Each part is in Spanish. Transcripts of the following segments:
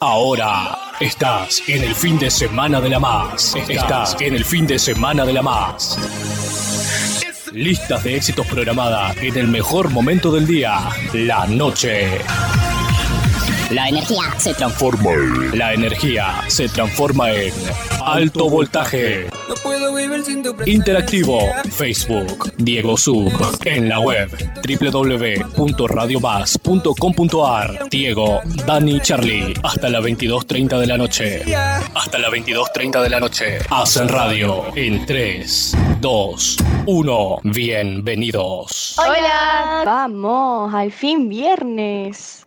Ahora estás en el fin de semana de la más. Estás en el fin de semana de la más. Listas de éxitos programadas en el mejor momento del día, la noche. La energía se transforma. La energía se transforma en alto voltaje. Interactivo, Facebook, Diego Sub, en la web www.radiobas.com.ar, Diego, Dani, Charlie, hasta las 22.30 de la noche. Hasta las 22.30 de la noche. Hacen radio en 3, 2, 1. Bienvenidos. Hola. Vamos, al fin viernes.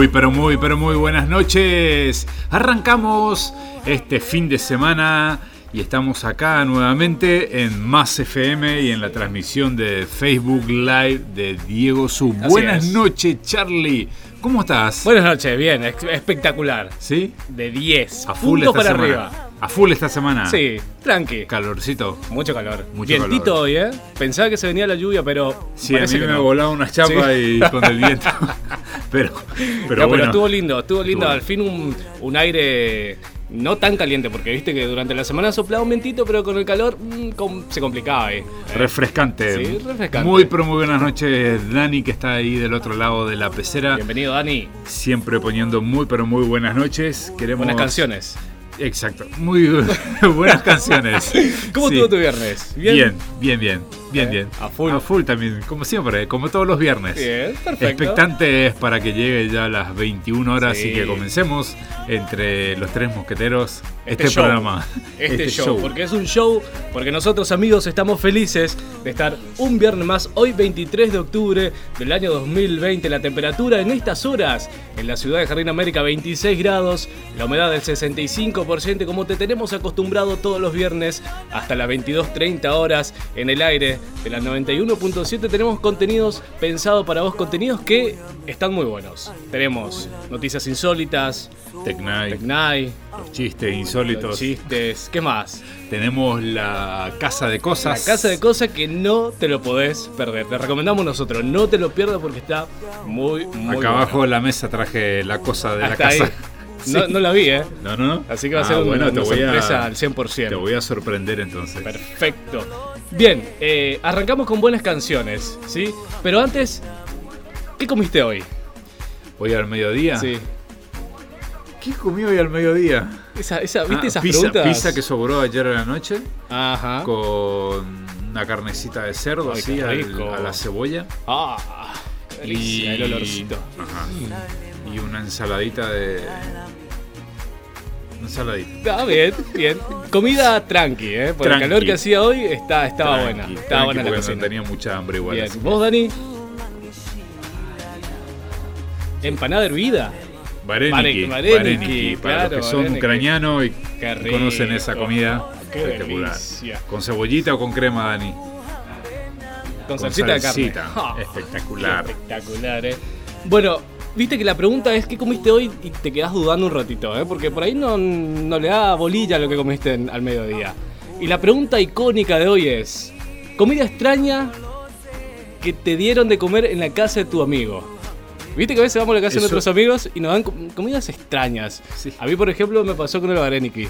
Muy, pero muy, pero muy buenas noches. Arrancamos este fin de semana y estamos acá nuevamente en Más FM y en la transmisión de Facebook Live de Diego Sub. Buenas noches, Charlie. ¿Cómo estás? Buenas noches, bien, espectacular. ¿Sí? De 10. A full puntos esta para semana. arriba. A full esta semana. Sí, tranqui. Calorcito. Mucho calor. Mucho Vientito calor. hoy, ¿eh? Pensaba que se venía la lluvia, pero. Sí, a mí que me no. volaba una chapa Sí. y con el viento. pero, pero No, bueno. estuvo lindo, estuvo lindo. Estuvo- Al fin un, un aire no tan caliente, porque viste que durante la semana soplaba un vientito, pero con el calor mm, com- se complicaba ahí. Refrescante. Sí, refrescante. Muy, pero muy buenas noches, Dani, que está ahí del otro lado de la pecera. Bienvenido, Dani. Siempre poniendo muy, pero muy buenas noches. Queremos... Buenas canciones. Exacto. Muy buenas canciones. ¿Cómo Sí. estuvo tu viernes? Bien, bien, bien. Bien, ¿Eh? bien. A full. A full también, como siempre, como todos los viernes. Bien, perfecto. Expectantes para que llegue ya a las 21 horas Sí. y que comencemos entre los tres mosqueteros este, show. programa. Este, show, porque es un show, porque nosotros amigos estamos felices de estar un viernes más, hoy 23 de octubre del año 2020, la temperatura en estas horas en la ciudad de Jardín América 26 grados, la humedad del 65%, como te tenemos acostumbrado todos los viernes hasta las 22.30 horas en el aire de la 91.7 tenemos contenidos pensados para vos, contenidos que están muy buenos. Tenemos noticias insólitas, Tecnai, Tecnai, los chistes insólitos. los chistes, ¿qué más? Tenemos la casa de La cosas. casa de cosas que no te lo podés perder. Te recomendamos nosotros, no te lo pierdas porque está muy, muy Acá bueno. abajo de la mesa traje la cosa de Hasta la casa. No, Sí. no la vi, ¿eh? No, no, no. Así que va a Ah, ser una, bueno, te una voy a- sorpresa al 100%. Te voy a sorprender entonces. Perfecto. Bien, eh, arrancamos con buenas canciones, ¿sí? Pero antes, ¿qué comiste hoy? Hoy al mediodía. Sí. ¿Qué comí hoy al mediodía? Esa, esa, ¿Viste Ah, esas pizza, preguntas? pizza que sobró ayer a la noche Ajá. con una carnecita de cerdo Ay, así al- a la cebolla Ah, qué delicia, el olorcito. Ajá. y una ensaladita de ensaladita. Ah, bien, bien. Comida tranqui, ¿eh? Por Tranqui. el calor que hacía hoy, está, estaba Tranqui, buena. Estaba tranqui, buena la porque no cocina. tenía mucha hambre igual. Bien. ¿Vos, Dani? Empanada hervida. Vareniki, Vare- vareniki, vareniki, para claro, los que son ucranianos y rico. conocen esa comida Qué espectacular. delicia. ¿Con cebollita o con crema, Dani? Con salsita de carne. Ah, Espectacular. espectacular, eh. Bueno, viste que la pregunta es qué comiste hoy y te quedás dudando un ratito, ¿eh? Porque por ahí no, no le da bolilla lo que comiste en- al mediodía. Y la pregunta icónica de hoy es: ¿comida extraña que te dieron de comer en la casa de tu amigo? Viste que a veces vamos a la casa de nuestros amigos y nos dan com- comidas extrañas. Sí. A mí, por ejemplo, me pasó con el Vareniki.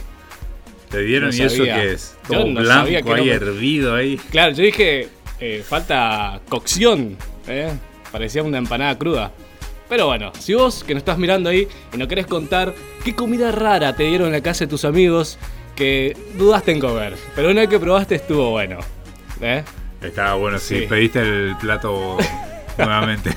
¿Te dieron No y eso qué es? Todo no blanco que ahí, hervido ahí. Claro, yo dije, eh, falta cocción. ¿eh? Parecía una empanada cruda. Pero bueno, si vos que nos estás mirando ahí y no querés contar qué comida rara te dieron en la casa de tus amigos que dudaste en comer, pero una vez que probaste estuvo bueno. ¿eh? Estaba bueno, Sí. pediste el plato nuevamente.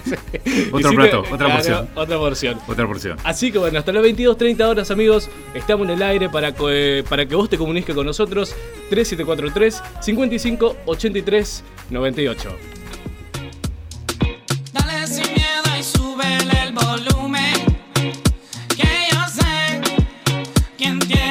Otro plato, otra claro, porción. Otra porción. Otra porción. Así que bueno, hasta las 22.30 horas amigos, estamos en el aire para, co- eh, para que vos te comuniques con nosotros 3743 55 83 98. Volumen. Que yo sé quién tiene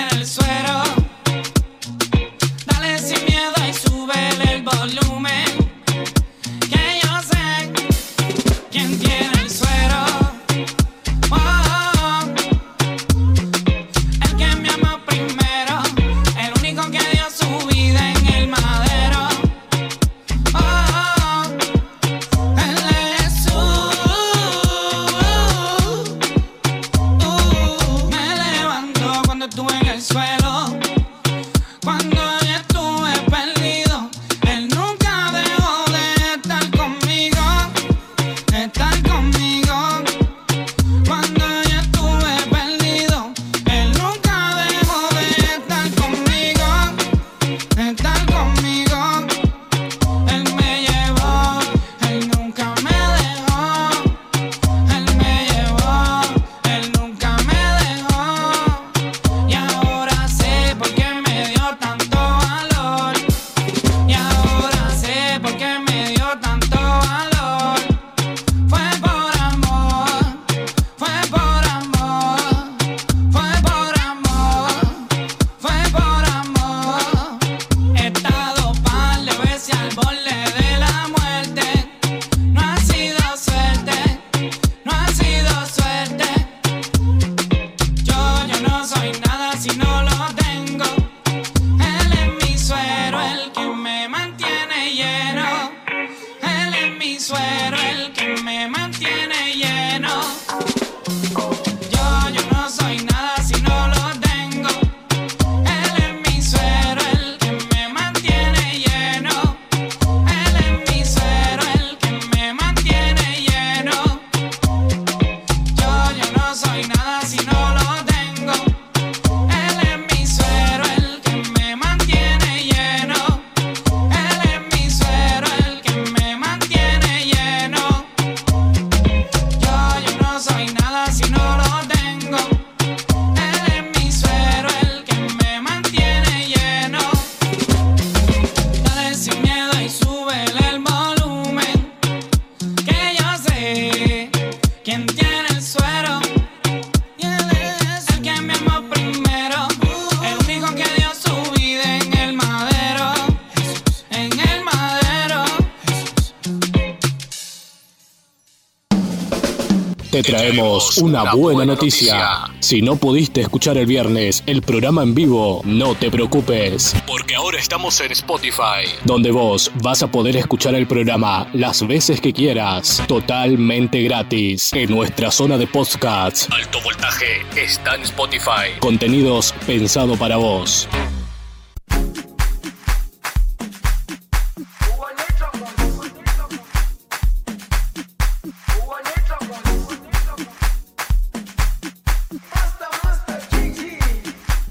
una buena noticia. Si no pudiste escuchar el viernes el programa en vivo, no te preocupes. Porque ahora estamos en Spotify, donde vos vas a poder escuchar el programa las veces que quieras, totalmente gratis. En nuestra zona de podcasts, Alto Voltaje está en Spotify. Contenidos pensado para vos.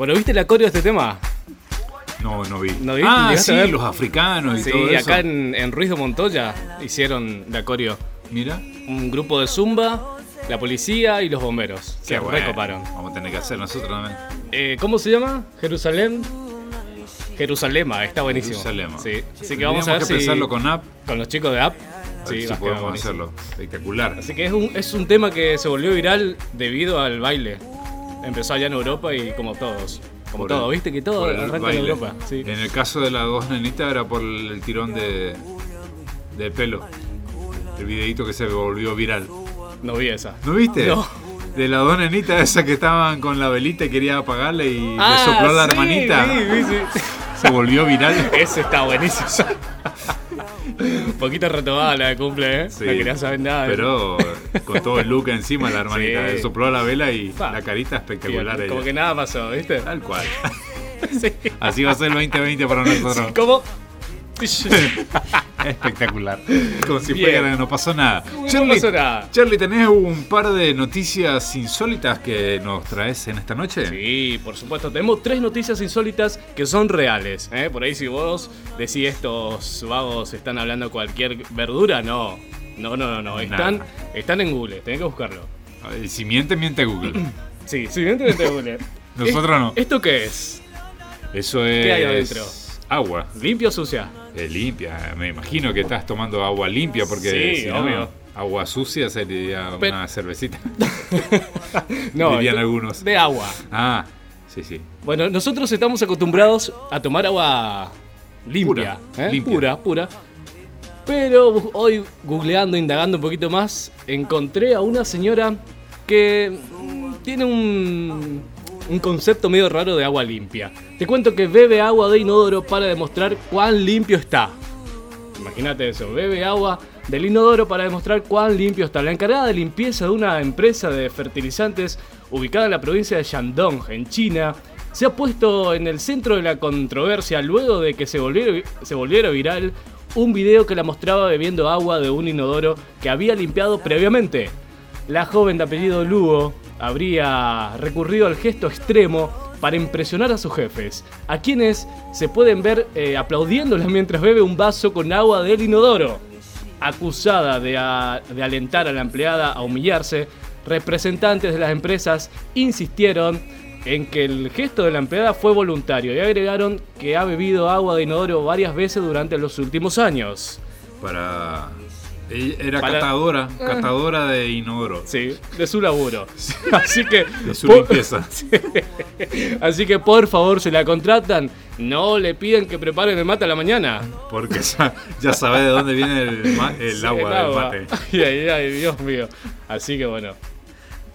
Bueno, ¿viste la coreo de este tema? No, no vi. ¿No vi? Ah, ¿Llegaste sí, a los africanos y Sí, todo eso. acá en, en Ruiz de Montoya hicieron la coreo. Mira. Un grupo de zumba, la policía y los bomberos. Qué Se bueno. recoparon. Vamos a tener que hacer nosotros también. Eh, ¿Cómo se llama? Jerusalén. Jerusalema, está buenísimo. Jerusalema. Sí. Así que vamos a ver que si pensarlo con app. con los chicos de App. Sí, si podemos hacerlo. Espectacular. Así que es un, es un tema que se volvió viral debido al baile. Empezó allá en Europa y como todos. Como Por todo, el- viste que todo arranca en. Europa. Sí. En el caso de las dos nenitas era por el tirón de, de pelo. El videito que se volvió viral. No vi esa. ¿No viste? No. De las dos nenitas esas que estaban con la velita y quería apagarle y Ah, le sopló la sí, hermanita. vi, sí. Se volvió viral. Ese está buenísimo. Un poquito retomada la de cumple, ¿eh? Sí. No quería saber nada. Pero con todo el look encima la hermanita. Sí. Sopló la vela y Fa. la carita espectacular. Como ella. que nada pasó, ¿viste? Tal cual. Sí. Así va a ser el 2020 para nosotros. ¿Cómo? Espectacular. Como si Bien. fuera que no pasó nada. No Charlie, pasó nada. Charlie, ¿tenés un par de noticias insólitas que nos traes en esta noche? Sí, por supuesto. Tenemos tres noticias insólitas que son reales. ¿eh? Por ahí si vos decís estos vagos están hablando cualquier verdura, no. No, no, no, no. Están, Nada. están en Google, tenés que buscarlo. Si miente, miente Google. Sí, sí, dentro de Google. Nosotros no. ¿Esto qué es? Eso es. ¿Qué hay adentro? Agua. ¿Limpio o sucia? Eh, limpia. Me imagino que estás tomando agua limpia porque Sí, si no, obvio. agua sucia sería una cervecita. No, Dirían algunos. De agua. Ah, sí, sí. Bueno, nosotros estamos acostumbrados a tomar agua limpia, Pura, ¿eh? limpia. pura, pura. Pero hoy, googleando, indagando un poquito más, encontré a una señora que mm, tiene un, un concepto medio raro de agua limpia. Te cuento que bebe agua de inodoro para demostrar cuán limpio está. Imagínate eso, bebe agua del inodoro para demostrar cuán limpio está. La encargada de limpieza de una empresa de fertilizantes ubicada en la provincia de Shandong, en China, se ha puesto en el centro de la controversia luego de que se volviera, se volviera viral un video que la mostraba bebiendo agua de un inodoro que había limpiado previamente. La joven de apellido Lugo habría recurrido al gesto extremo para impresionar a sus jefes, a quienes se pueden ver eh, aplaudiéndola mientras bebe un vaso con agua del inodoro. Acusada de, alentar a la empleada a humillarse, representantes de las empresas insistieron en que el gesto de la empleada fue voluntario y agregaron que ha bebido agua de inodoro varias veces durante los últimos años. Para. Era Para- catadora, catadora de inodoro. Sí, de su laburo. Así que. De su por- limpieza. Así que por favor, si la contratan, no le piden que preparen el mate a la mañana. Porque ya, ya sabe de dónde viene el, ma- el agua El del agua. mate. Ay, ay, ay, Dios mío. Así que bueno.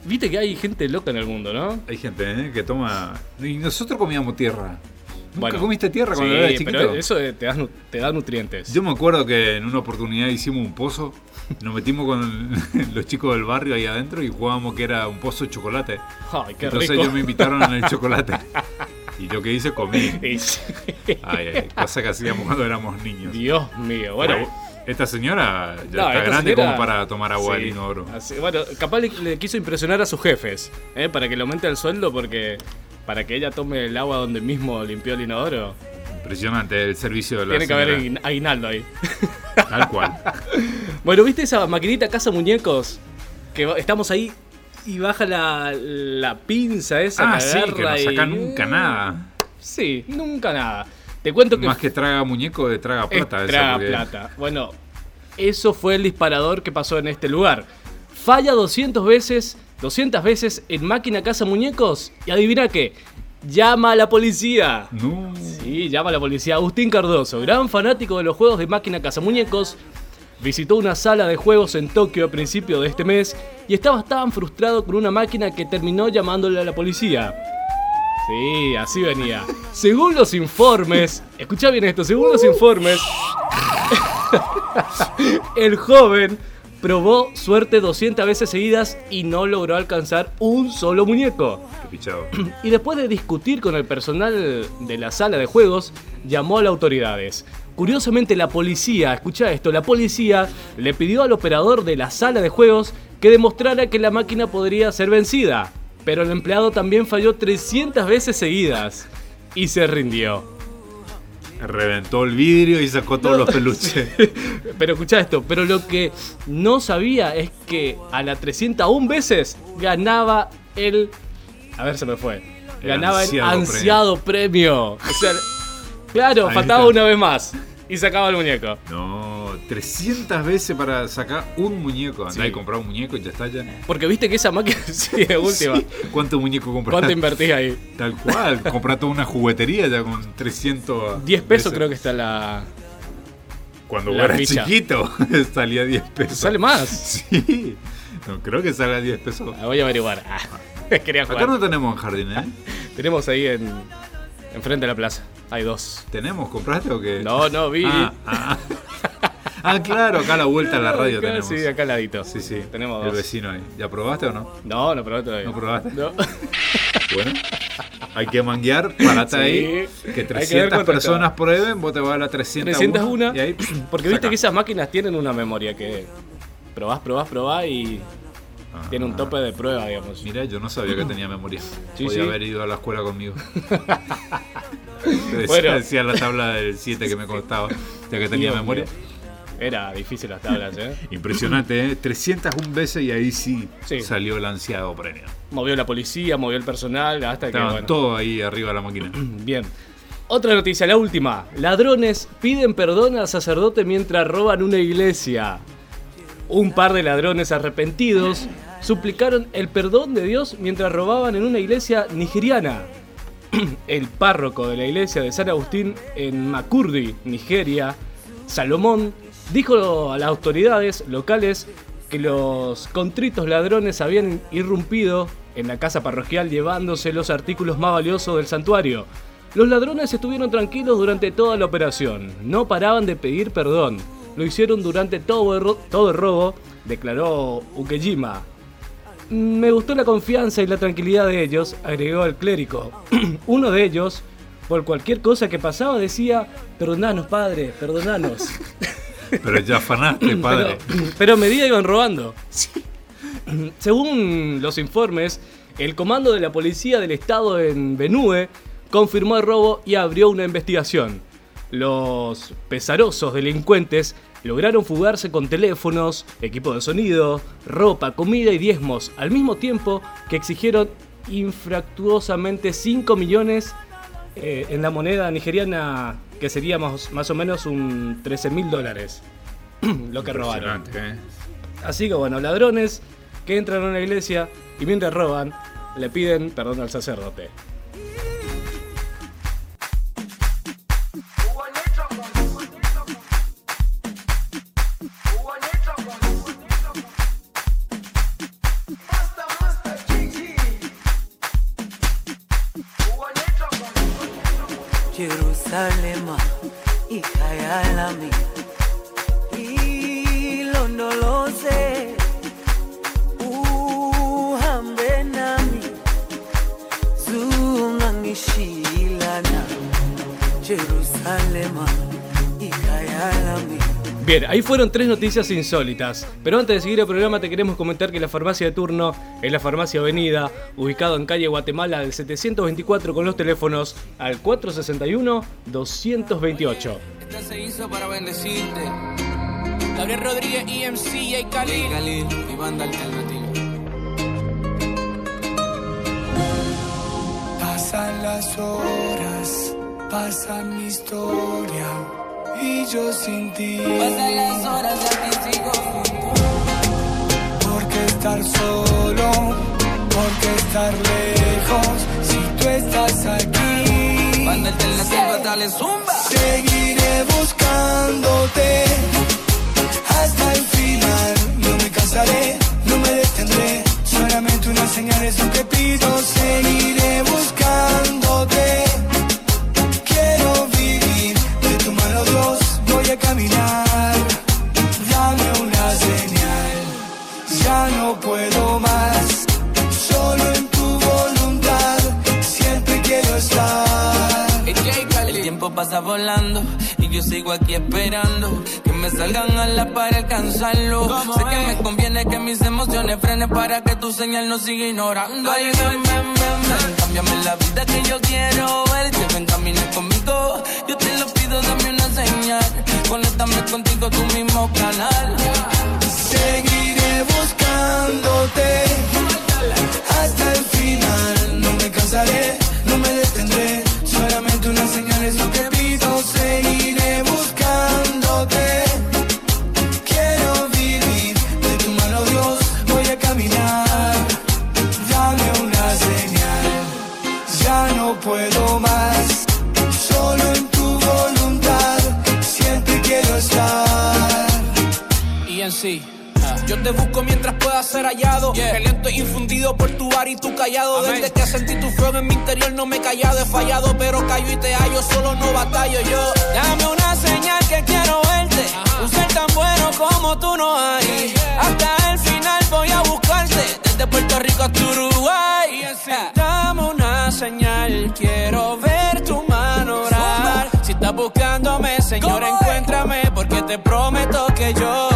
Viste que hay gente loca en el mundo, ¿no? Hay gente ¿eh? que toma. Y nosotros comíamos tierra. ¿Nunca comiste tierra cuando sí, eras chiquito? pero eso te, nu- te da nutrientes. Yo me acuerdo que en una oportunidad hicimos un pozo, nos metimos con los chicos del barrio ahí adentro y jugábamos que era un pozo de chocolate. Ay, qué Entonces rico. ellos me invitaron al chocolate. Y yo que hice, comí. Ay, ay, cosa que hacíamos cuando éramos niños. Dios mío, bueno. Esta señora ya No, está grande señora- como para tomar agua Sí, del inodoro. así- bueno, capaz le, le quiso impresionar a sus jefes, ¿eh? para que le aumente el sueldo, porque para que ella tome el agua donde mismo limpió el inodoro, Impresionante el servicio de la tiene que haber aguinaldo ahí. Tal cual. Bueno, ¿viste esa maquinita casa muñecos? Que estamos ahí y baja la, la pinza esa Ah, sí, que no y- saca nunca nada. Sí, nunca nada. Te cuento que Más que traga muñeco de traga plata. traga plata. Bueno, eso fue el disparador que pasó en este lugar. Falla 200 veces, 200 veces en máquina casa muñecos y adivina qué, llama a la policía. No. Sí, llama a la policía. Agustín Cardoso, gran fanático de los juegos de máquina casa muñecos, visitó una sala de juegos en Tokio a principio de este mes y estaba tan frustrado con una máquina que terminó llamándole a la policía. Sí, así venía. Según los informes, escucha bien esto, según los informes, el joven probó suerte 200 veces seguidas y no logró alcanzar un solo muñeco. Qué pichado. Y después de discutir con el personal de la sala de juegos, llamó a las autoridades. Curiosamente la policía, escucha esto, la policía le pidió al operador de la sala de juegos que demostrara que la máquina podría ser vencida. Pero el empleado también falló 300 veces seguidas y se rindió. Reventó el vidrio y sacó todos los peluches. Pero escucha esto, pero lo que no sabía es que a las 301 veces ganaba el... A ver, se me fue. El Ganaba ansiado el ansiado premio. O sea, claro, Ahí faltaba está. una vez más. Y sacaba el muñeco. No, 300 veces para sacar un muñeco. Andá Sí. y comprar un muñeco y ya está ya. Porque viste que esa máquina... Sí, de última. Sí. ¿Cuánto muñeco compraste? ¿Cuánto invertís ahí? Tal cual, comprar toda una juguetería ya con 300. 10 pesos creo que está la... Cuando la era ficha. chiquito salía 10 pesos. ¿Sale más? Sí. No, creo que salga 10 pesos. La voy a averiguar. Ah, quería jugar. Acá no tenemos jardín, ¿eh? Tenemos ahí en... Enfrente de la plaza. Hay dos. ¿Tenemos? ¿Compraste o qué? No, no, vi. Ah, ah. Ah, claro, acá a la vuelta a la radio Acá, tenemos. Sí, acá al ladito. Sí, sí. Tenemos El dos. vecino ahí. ¿Ya probaste o no? No, no probé todavía. ¿No probaste? No. Bueno, hay que manguear, parate Sí. ahí. Que Hay que ver 300 cuánto personas prueben, vos te vas a la 301. 301. Y ahí, Porque viste saca. que esas máquinas tienen una memoria que probás, probás, probás y Ah. tiene un tope de prueba, digamos. Mira, yo no sabía que tenía memoria. Sí, Podía sí. haber ido a la escuela conmigo. Decía, Bueno. decía la tabla del 7 que me costaba, ya que tenía memoria. Era difícil las tablas, ¿eh? Impresionante, ¿eh? 301 veces y ahí sí, Sí. salió el ansiado premio. Movió la policía, movió el personal, hasta que, bueno. todos ahí arriba de la máquina. Bien. Otra noticia, la última. Ladrones piden perdón al sacerdote mientras roban una iglesia. Un par de ladrones arrepentidos suplicaron el perdón de Dios mientras robaban en una iglesia nigeriana. El párroco de la iglesia de San Agustín en Makurdi, Nigeria, Salomón, dijo a las autoridades locales que los contritos ladrones habían irrumpido en la casa parroquial llevándose los artículos más valiosos del santuario. Los ladrones estuvieron tranquilos durante toda la operación, no paraban de pedir perdón. Lo hicieron durante todo el, todo el robo, declaró Ukejima. Me gustó la confianza y la tranquilidad de ellos, agregó el clérigo. Uno de ellos, por cualquier cosa que pasaba, decía, perdonanos, padre, perdonanos. Pero ya afanaste, padre. Pero, pero medida iban robando. Según los informes, el comando de la policía del estado en Benue confirmó el robo y abrió una investigación. Los pesarosos delincuentes lograron fugarse con teléfonos, equipo de sonido, ropa, comida y diezmos, al mismo tiempo que exigieron infractuosamente 5 millones eh, en la moneda nigeriana, que sería más, más o menos un 13 mil dólares. Lo que robaron. ¿eh? Así que bueno, ladrones que entran a una iglesia y mientras roban, le piden perdón al sacerdote. Bien, ahí fueron tres noticias insólitas. Pero antes de seguir el programa te queremos comentar que la farmacia de turno es la farmacia Avenida, ubicado en calle Guatemala del 724 con los teléfonos al 461-228. Esta se hizo para bendecirte. Gabriel Rodríguez, EMC, y Khalil. Khalil y banda alternativa. Pasan las horas, pasa mi historia y yo sin ti. Pasan las horas y aquí sigo junto. Porque estar solo, porque estar lejos, si tú estás aquí. Banda alternativa, dale zumba. Seguiré buscándote hasta el final. No me cansaré, no me detendré. Solamente una señal es lo que pido. Seguiré buscándote. Pasa volando y yo sigo aquí esperando que me salgan a la para alcanzarlo. Sé que me conviene que mis emociones frenen para que tu señal no siga ignorando. Ay, ven, ven, ven, ven. Cámbiame la vida que yo quiero verte. Ven, camina conmigo. Yo te lo pido, dame una señal. Conéctame contigo, tu mismo canal. Seguiré buscándote hasta el final. No me cansaré, te busco mientras pueda ser hallado. Que lento infundido por tu bar y tu callado. Desde que sentí tu fuego en mi interior no me he callado. He fallado, pero callo y te hallo. Solo no batallo yo. Dame una señal que quiero verte. Un ser tan bueno como tú no hay. Hasta el final voy a buscarte. Desde Puerto Rico hasta Uruguay. Dame una señal. Quiero ver tu mano orar. Si estás buscándome, Señor, encuéntrame. Porque te prometo que yo.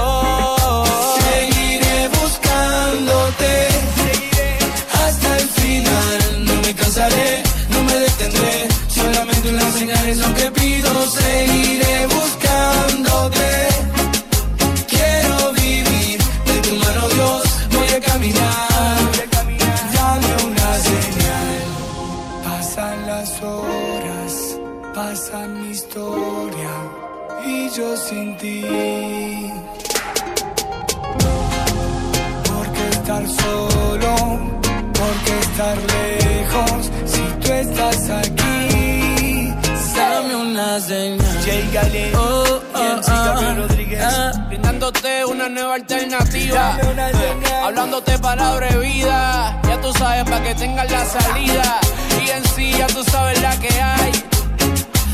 Una señal. Jay Gale, Oh, oh, y MC Gabriel oh, Rodríguez. ah. Brindándote una nueva alternativa. Una señal. Hablándote palabra de vida. Ya tú sabes para que tengas la salida. Y en sí ya tú sabes la que hay.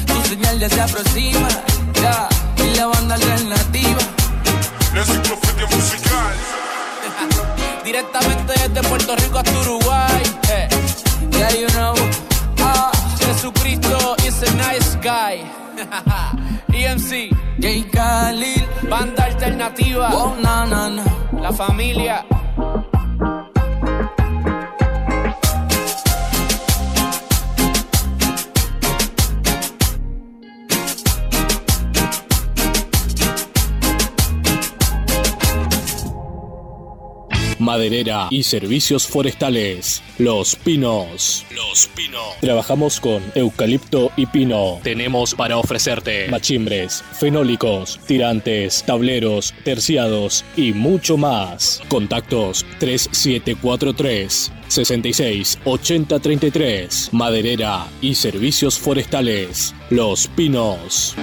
Tu señal ya se aproxima. Ya. Y la banda alternativa. La enciclopedia musical. Directamente desde Puerto Rico hasta Uruguay. Eh. Yeah, you know. Ah, Jesucristo is a nice guy. EMC, J. Khalil, banda alternativa. Oh, na, na, na. La familia. Maderera y servicios forestales. Los Pinos. Los Pinos. Trabajamos con eucalipto y pino. Tenemos para ofrecerte machimbres, fenólicos, tirantes, tableros, terciados y mucho más. Contactos 3743 66 80 33. Maderera y servicios forestales. Los Pinos.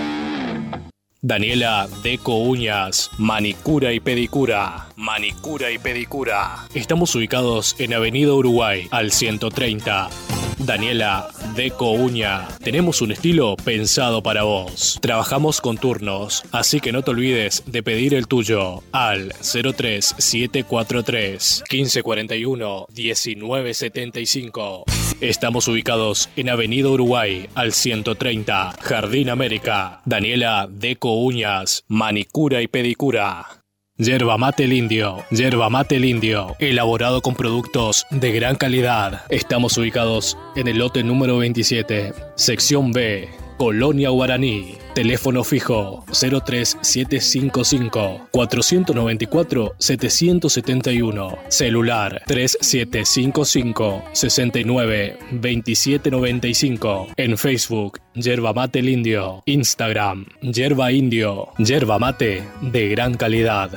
Daniela Deco Uñas, Manicura y Pedicura. Manicura y Pedicura. Estamos ubicados en Avenida Uruguay, al 130. Daniela Deco Uña. Tenemos un estilo pensado para vos. Trabajamos con turnos, así que no te olvides de pedir el tuyo al 03743 1541 1975. Estamos ubicados en Avenida Uruguay al 130, Jardín América. Daniela Deco Uñas, manicura y pedicura. Yerba mate el indio, yerba mate el elaborado con productos de gran calidad. Estamos ubicados en el lote número 27, sección B, Colonia Guaraní. Teléfono fijo 03755 494 771. Celular 3755 69 2795. En Facebook, Yerba Mate el Indio. Instagram, Yerba Indio. Yerba Mate de gran calidad.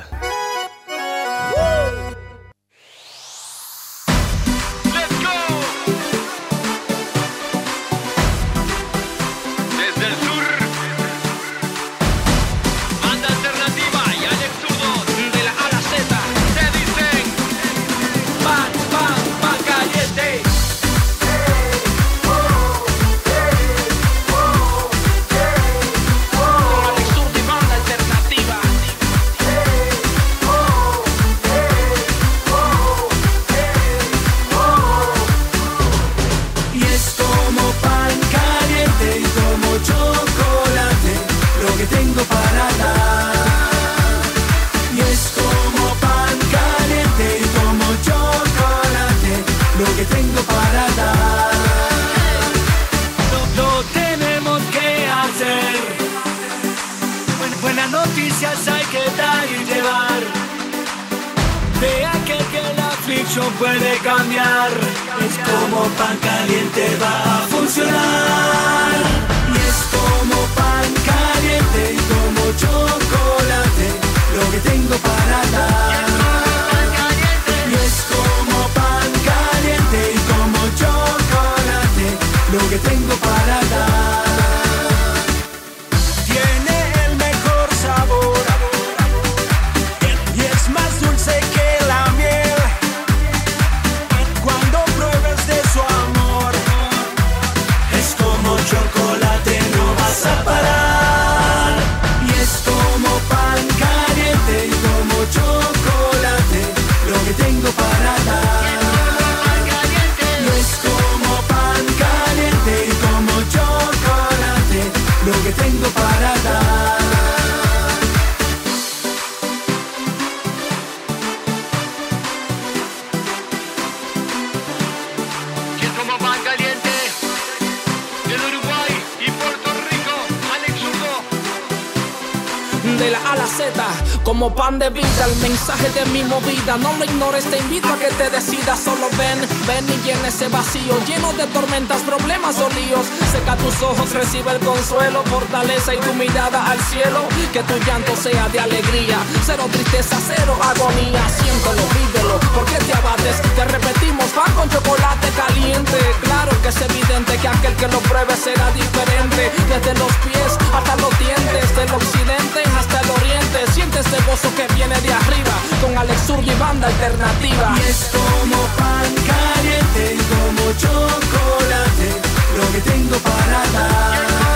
Mensaje de mi movida. No lo ignores, te invito a que te decidas. Solo ven, ven y llena ese vacío, lleno de tormentas, problemas o líos. Seca tus ojos, recibe el consuelo, fortaleza y tu mirada al cielo. Que tu llanto sea de alegría, cero tristeza, cero agonía. Siéntelo, vívelo, porque te abates. Te repetimos, pan con chocolate caliente. Claro que es evidente que aquel que lo pruebe será diferente. Desde los pies hasta los dientes, del occidente hasta el oriente. Siente este gozo que viene de arriba, con Alex y banda alternativa. Y es como pan caliente como chocolate lo que tengo para dar.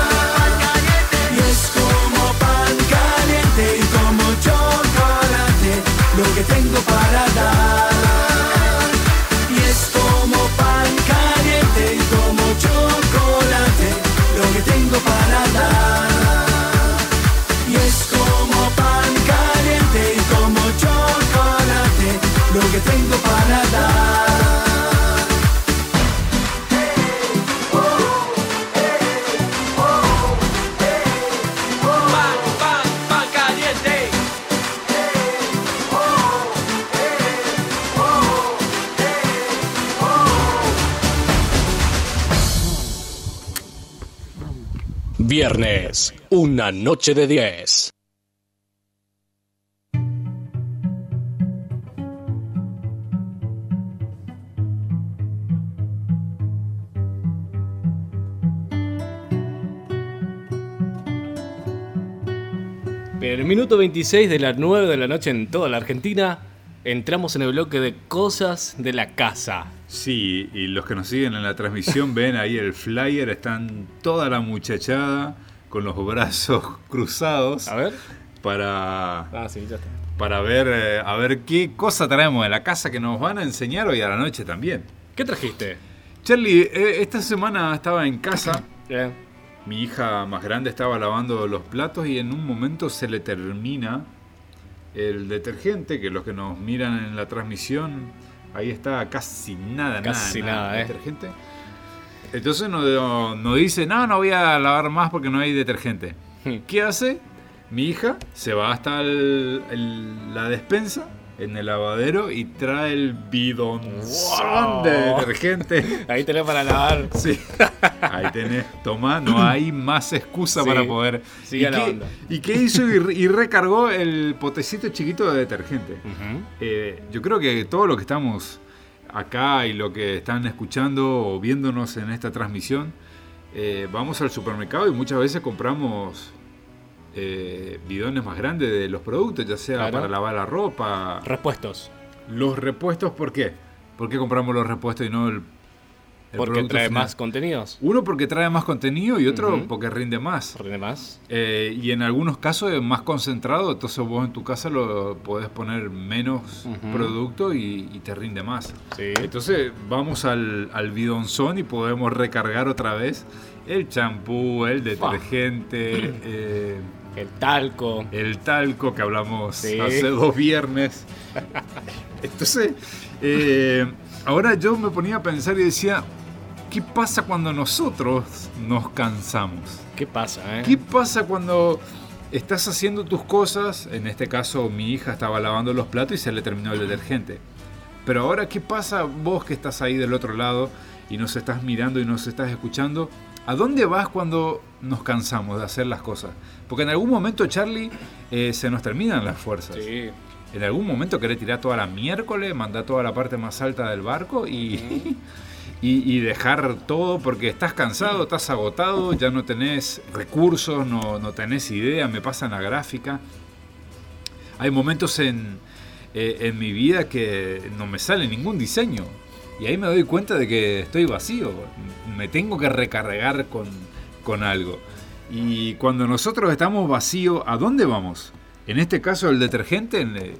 Lo que tengo para dar. Y es como pan caliente como chocolate lo que tengo para dar. Y es como pan caliente como chocolate lo que tengo para dar. Viernes, una noche de 10. En el minuto 26 de las 9 de la noche en toda la Argentina, entramos en el bloque de cosas de la casa. Sí, y los que nos siguen en la transmisión ven ahí el flyer, están toda la muchachada con los brazos cruzados. A ver. Para, Ah, sí, ya está. para ver, eh, a ver qué cosa traemos de la casa que nos van a enseñar hoy a la noche también. ¿Qué trajiste? Charlie, eh, esta semana estaba en casa. Bien. Mi hija más grande estaba lavando los platos y en un momento se le termina el detergente, que los que nos miran en la transmisión, ahí está casi nada, Casi nada, nada, de eh. detergente. Entonces nos, nos dice, no, no voy a lavar más porque no hay detergente. Hmm. ¿Qué hace? Mi hija se va hasta el- el- la despensa en el lavadero y trae el bidonzón de Wow. detergente. Ahí tenés para lavar. Sí. Ahí tenés, toma, no hay más excusa Sí. para poder. Sigue ¿Y, la qué, onda. ¿Y qué hizo? Y, re- y recargó el potecito chiquito de detergente. Eh, yo creo que todo lo que estamos acá y lo que están escuchando o viéndonos en esta transmisión, eh, vamos al supermercado y muchas veces compramos eh, bidones más grandes de los productos, ya sea Claro. para lavar la ropa. Repuestos. Los repuestos, ¿por qué? ¿Por qué compramos los repuestos y no el, el Porque trae final? más contenidos. Uno porque trae más contenido y otro porque rinde más. Rinde más. Eh, y en algunos casos es más concentrado, entonces vos en tu casa lo podés poner menos producto y, y te rinde más. Sí. Entonces vamos al, al bidonzón y podemos recargar otra vez el champú, el detergente, eh, El talco. el talco que hablamos Sí. hace dos viernes. Entonces, eh, ahora yo me ponía a pensar y decía, ¿qué pasa cuando nosotros nos cansamos? ¿Qué pasa, eh? ¿Qué pasa cuando estás haciendo tus cosas? En este caso, mi hija estaba lavando los platos y se le terminó el detergente. Pero ahora, ¿qué pasa vos que estás ahí del otro lado y nos estás mirando y nos estás escuchando? ¿A dónde vas cuando nos cansamos de hacer las cosas? Porque en algún momento, Charlie, eh, se nos terminan las fuerzas. Sí. En algún momento querés tirar toda la miércoles, mandar toda la parte más alta del barco y, y, y dejar todo porque estás cansado, estás agotado, ya no tenés recursos, no, no tenés idea, me pasa en la gráfica. Hay momentos en, eh, en mi vida que no me sale ningún diseño y ahí me doy cuenta de que estoy vacío, me tengo que recargar con, con algo. Y cuando nosotros estamos vacíos, ¿a dónde vamos? En este caso el detergente, en, eh,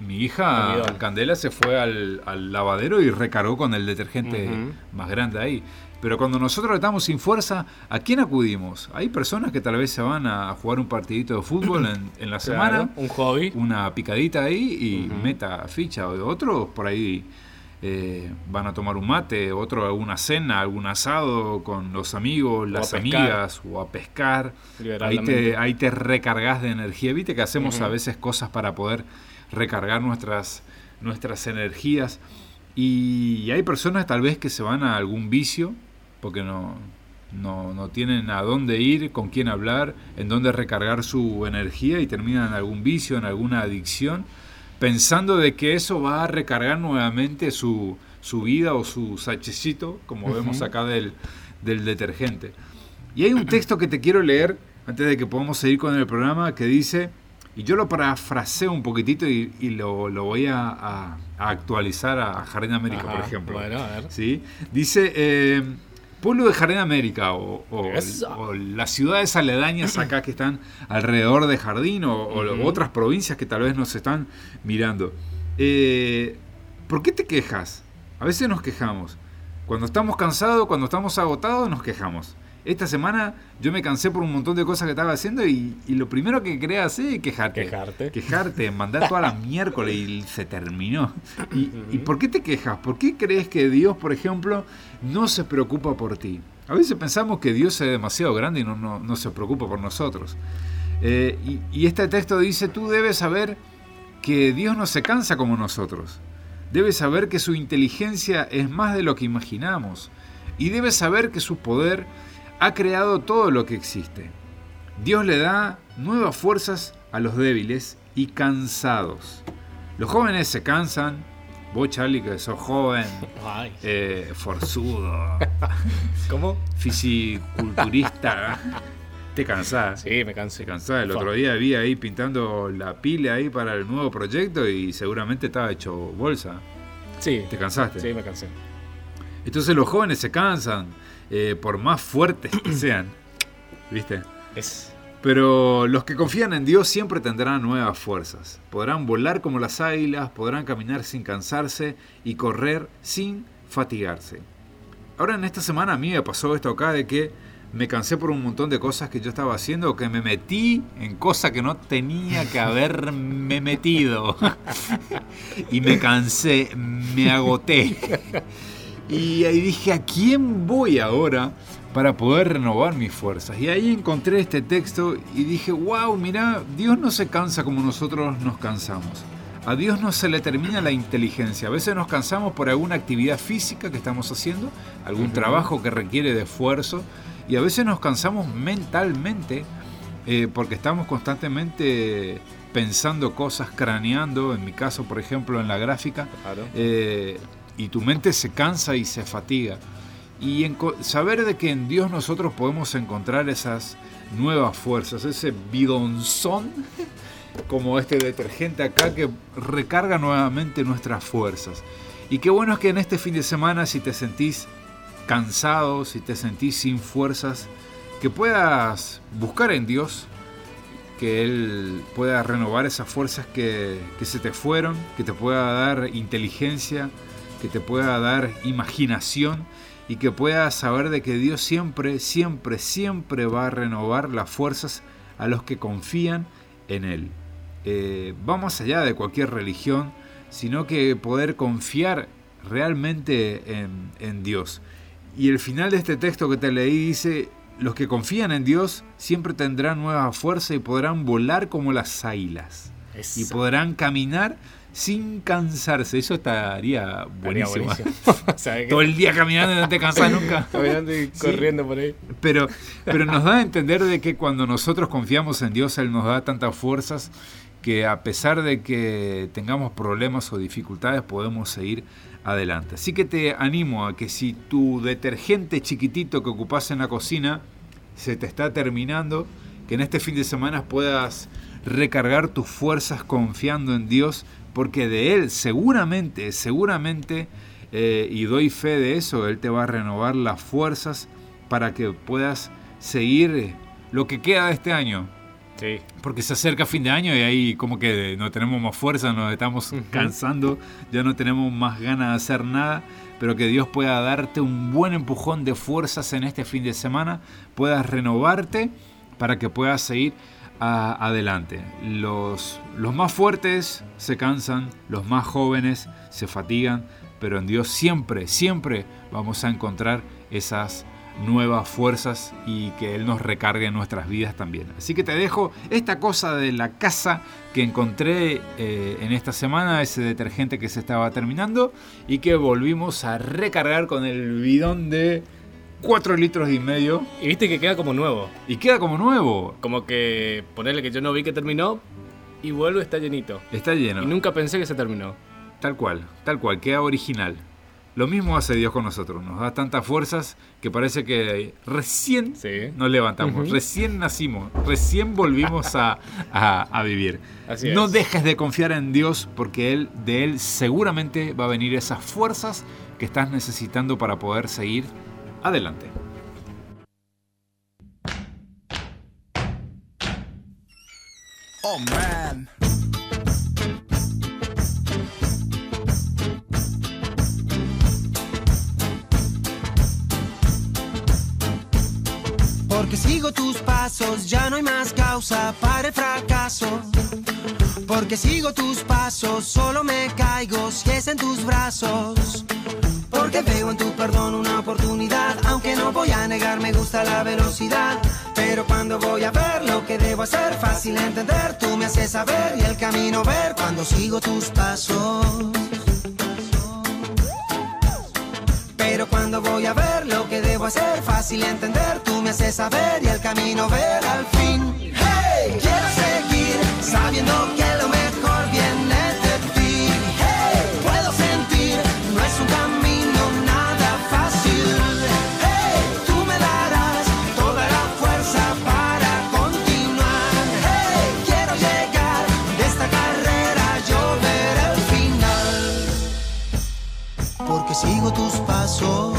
mi hija. Candela se fue al, al lavadero y recargó con el detergente más grande ahí. Pero cuando nosotros estamos sin fuerza, ¿a quién acudimos? Hay personas que tal vez se van a jugar un partidito de fútbol en, en la Claro, semana, un hobby. una picadita ahí y meta ficha. O Otros por ahí eh, van a tomar un mate, otro alguna cena, algún asado con los amigos, las amigas o a pescar. Ahí te, ahí te recargas de energía. Viste que hacemos a veces cosas para poder recargar nuestras, nuestras energías. Y hay personas tal vez que se van a algún vicio porque no, no, no tienen a dónde ir, con quién hablar, en dónde recargar su energía y terminan en algún vicio, en alguna adicción, pensando de que eso va a recargar nuevamente su, su vida o su sachecito, como vemos Ujú. acá del, del detergente. Y hay un texto que te quiero leer antes de que podamos seguir con el programa que dice, y yo lo parafraseo un poquitito y, y lo, lo voy a, a- a actualizar a Jardín América, por ejemplo. Bueno, a ver. ¿sí? Dice, eh, pueblo de Jardín América o, o- Eso. o las ciudades aledañas acá que están alrededor de Jardín o, otras provincias que tal vez nos están mirando. Eh, ¿Por qué te quejas? A veces nos quejamos. Cuando estamos cansados, cuando estamos agotados, nos quejamos. Esta semana yo me cansé por un montón de cosas que estaba haciendo y, y lo primero que quería hacer es quejarte. Quejarte. Quejarte, mandar toda la miércoles y se terminó. ¿Y, ¿Y por qué te quejas? ¿Por qué crees que Dios, por ejemplo, no se preocupa por ti? A veces pensamos que Dios es demasiado grande y no, no, no se preocupa por nosotros. Eh, y, y este texto dice, tú debes saber que Dios no se cansa como nosotros. Debes saber que su inteligencia es más de lo que imaginamos. Y debes saber que su poder ha creado todo lo que existe. Dios le da nuevas fuerzas a los débiles y cansados. Los jóvenes se cansan. Vos, Charlie, que sos joven, eh, forzudo, ¿Cómo? fisiculturista, te cansás. Sí, me cansé. Se cansaba. El otro día vi ahí pintando la pila ahí para el nuevo proyecto y seguramente estaba hecho bolsa. Sí. ¿Te cansaste? Sí, me cansé. Entonces los jóvenes se cansan, eh, por más fuertes que sean. ¿Viste? Es. Pero los que confían en Dios siempre tendrán nuevas fuerzas. Podrán volar como las águilas, podrán caminar sin cansarse y correr sin fatigarse. Ahora en esta semana a mí me pasó esto acá de que me cansé por un montón de cosas que yo estaba haciendo, que me metí en cosas que no tenía que haberme metido. y me cansé, me agoté. Y ahí dije, ¿a quién voy ahora para poder renovar mis fuerzas? Y ahí encontré este texto y dije, wow, mira, Dios no se cansa como nosotros nos cansamos. A Dios no se le termina la inteligencia. A veces nos cansamos por alguna actividad física que estamos haciendo, algún trabajo que requiere de esfuerzo, y a veces nos cansamos mentalmente eh, porque estamos constantemente pensando cosas, craneando, en mi caso, por ejemplo, en la gráfica, eh, y tu mente se cansa y se fatiga. Y saber de que en Dios nosotros podemos encontrar esas nuevas fuerzas, ese bidonzón como este detergente acá que recarga nuevamente nuestras fuerzas. Y qué bueno es que en este fin de semana, si te sentís cansado, si te sentís sin fuerzas, que puedas buscar en Dios, que Él pueda renovar esas fuerzas que se te fueron, que te pueda dar inteligencia, que te pueda dar imaginación y que puedas saber de que Dios siempre, siempre, siempre va a renovar las fuerzas a los que confían en Él. Eh, va más allá de cualquier religión, sino que poder confiar realmente en, en Dios. Y el final de este texto que te leí dice, los que confían en Dios siempre tendrán nueva fuerza y podrán volar como las águilas. Eso. Y podrán caminar sin cansarse. Eso estaría buenísimo. Todo el día caminando y no te cansas nunca. Caminando y Sí. corriendo por ahí. Pero, pero nos da a entender de que cuando nosotros confiamos en Dios, Él nos da tantas fuerzas que a pesar de que tengamos problemas o dificultades, podemos seguir adelante. Así que te animo a que si tu detergente chiquitito que ocupas en la cocina se te está terminando, que en este fin de semana puedas recargar tus fuerzas confiando en Dios, porque de Él seguramente, seguramente, eh, y doy fe de eso, Él te va a renovar las fuerzas para que puedas seguir eh, lo que queda de este año. Sí. Porque se acerca fin de año y ahí como que no tenemos más fuerza, nos estamos cansando, ya no tenemos más ganas de hacer nada, pero que Dios pueda darte un buen empujón de fuerzas en este fin de semana, puedas renovarte para que puedas seguir adelante. Los, los más fuertes se cansan, los más jóvenes se fatigan, pero en Dios siempre, siempre vamos a encontrar esas nuevas fuerzas y que Él nos recargue nuestras vidas también. Así que te dejo esta cosa de la casa que encontré eh, en esta semana, ese detergente que se estaba terminando y que volvimos a recargar con el bidón de 4 litros y medio. Y viste que queda como nuevo. Y queda como nuevo. Como que ponerle que yo no vi que terminó y vuelve está llenito. Está lleno. Y nunca pensé que se terminó. Tal cual, tal cual, queda original. Lo mismo hace Dios con nosotros, nos da tantas fuerzas que parece que recién nos levantamos, recién nacimos, recién volvimos a, a- a vivir. Así no es. dejes de confiar en Dios porque él, de Él seguramente va a venir esas fuerzas que estás necesitando para poder seguir adelante. Oh man. Porque sigo tus pasos, ya no hay más causa para el fracaso. Porque sigo tus pasos, solo me caigo si es en tus brazos. Porque veo en tu perdón una oportunidad, aunque no voy a negar, me gusta la velocidad. Pero cuando voy a ver lo que debo hacer, fácil entender, tú me haces saber y el camino ver cuando sigo tus pasos. Pero cuando voy a ver lo que debo hacer, fácil entender, tú me haces saber y el camino ver al fin. Hey, quiero sabiendo que lo mejor viene de ti. Hey, puedo sentir, no es un camino nada fácil. Hey, tú me darás toda la fuerza para continuar. Hey, quiero llegar de esta carrera, yo ver el final. Porque sigo tus pasos.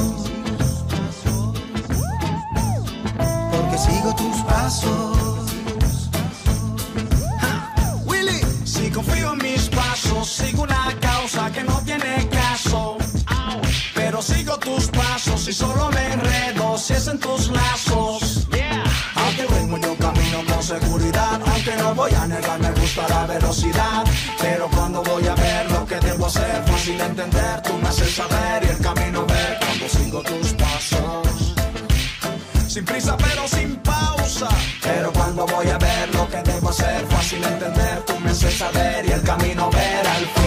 Porque sigo tus pasos. Confío en mis pasos, sigo una causa que no tiene caso. Pero sigo tus pasos y solo me enredo si es en tus lazos. Aunque ritmo yo camino con seguridad, aunque no voy a negar, me gusta la velocidad. Pero cuando voy a ver lo que debo hacer, fácil de entender, tú me haces saber y el camino ver cuando sigo tus pasos. Sin prisa pero sin pausa. Hacer, fácil de entender, tú me haces saber y el camino ver al fin.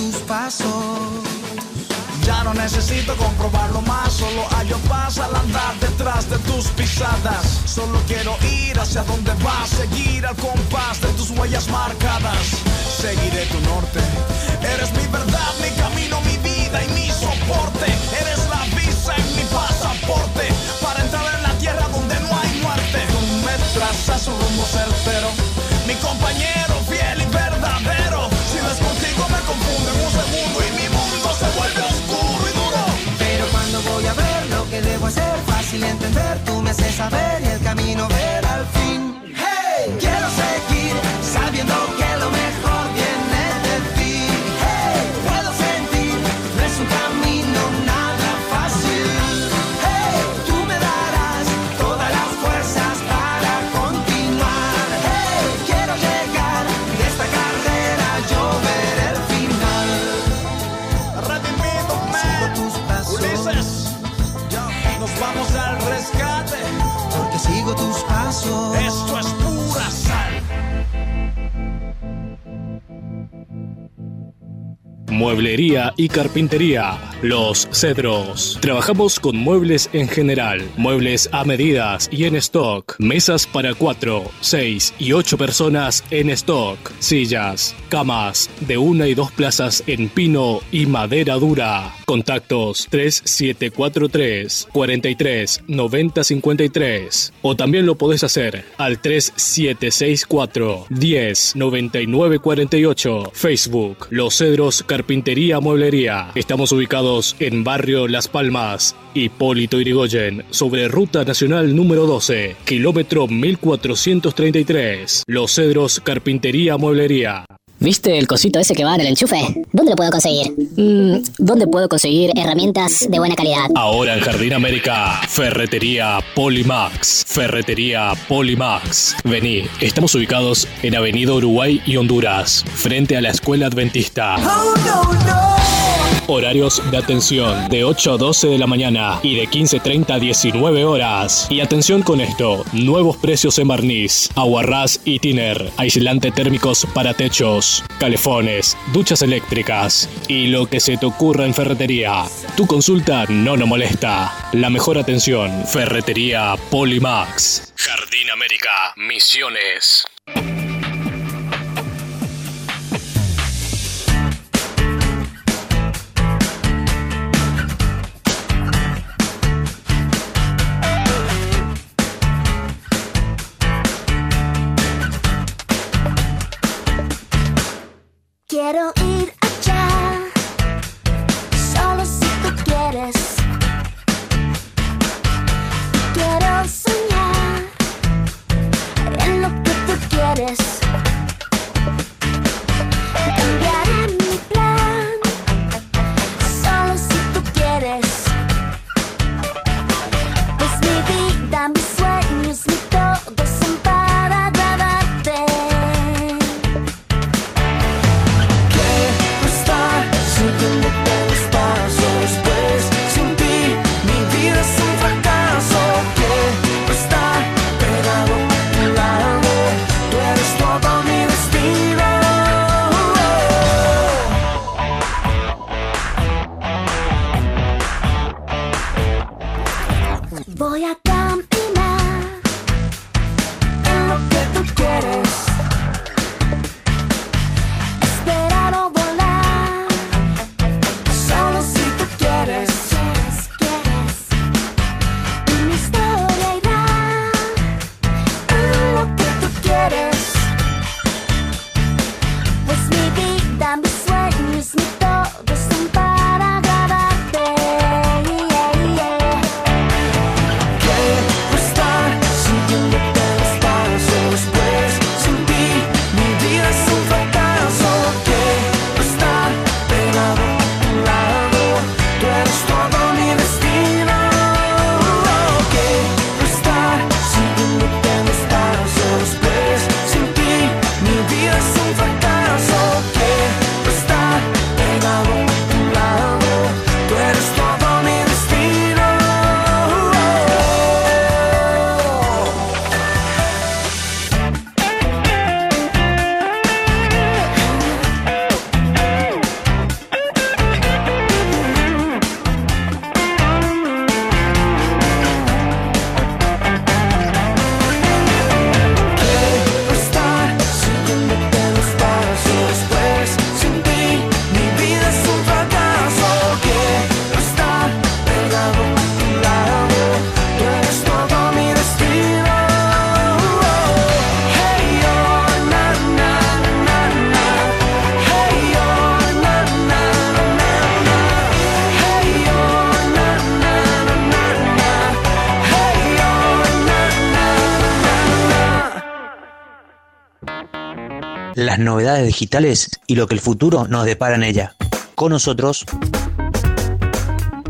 Tus pasos. Ya no necesito comprobarlo más, solo hallo paz al andar detrás de tus pisadas. Solo quiero ir hacia donde vas, seguir al compás de tus huellas marcadas. Seguiré tu norte, eres mi verdad, mi camino, mi vida y mi soporte. Eres la visa en mi pasaporte para entrar en la tierra donde no hay muerte. Tú me trazas un rumbo certero, fácil entender, tú me haces saber y el camino ver al fin. Hey, quiero seguir sabiendo que Mueblería y carpintería. Los Cedros. Trabajamos con muebles en general, muebles a medidas y en stock. Mesas para 4, 6 y 8 personas en stock. Sillas, camas de una y dos plazas en pino y madera dura. Contactos 3743 43 90 53. O también lo podés hacer al 3764 10 99 48. Facebook Los Cedros Carpintería Mueblería. Estamos ubicados en Barrio Las Palmas, Hipólito Irigoyen, sobre Ruta Nacional número 12, kilómetro 1433. Los Cedros Carpintería Mueblería. ¿Viste el cosito ese que va en el enchufe? ¿Dónde lo puedo conseguir? Mm, ¿Dónde puedo conseguir herramientas de buena calidad? Ahora en Jardín América, Ferretería Polimax. Ferretería Polimax. Vení, estamos ubicados en Avenida Uruguay y Honduras, frente a la Escuela Adventista. Horarios de atención de 8 a 12 de la mañana y de 15.30 a 19 horas. Y atención con esto, nuevos precios en barniz, aguarrás y tiner, aislante térmicos para techos, calefones, duchas eléctricas y lo que se te ocurra en ferretería. Tu consulta no nos molesta. La mejor atención, Ferretería Polimax. Jardín América, Misiones. Novedades digitales y lo que el futuro nos depara en ella. Con nosotros,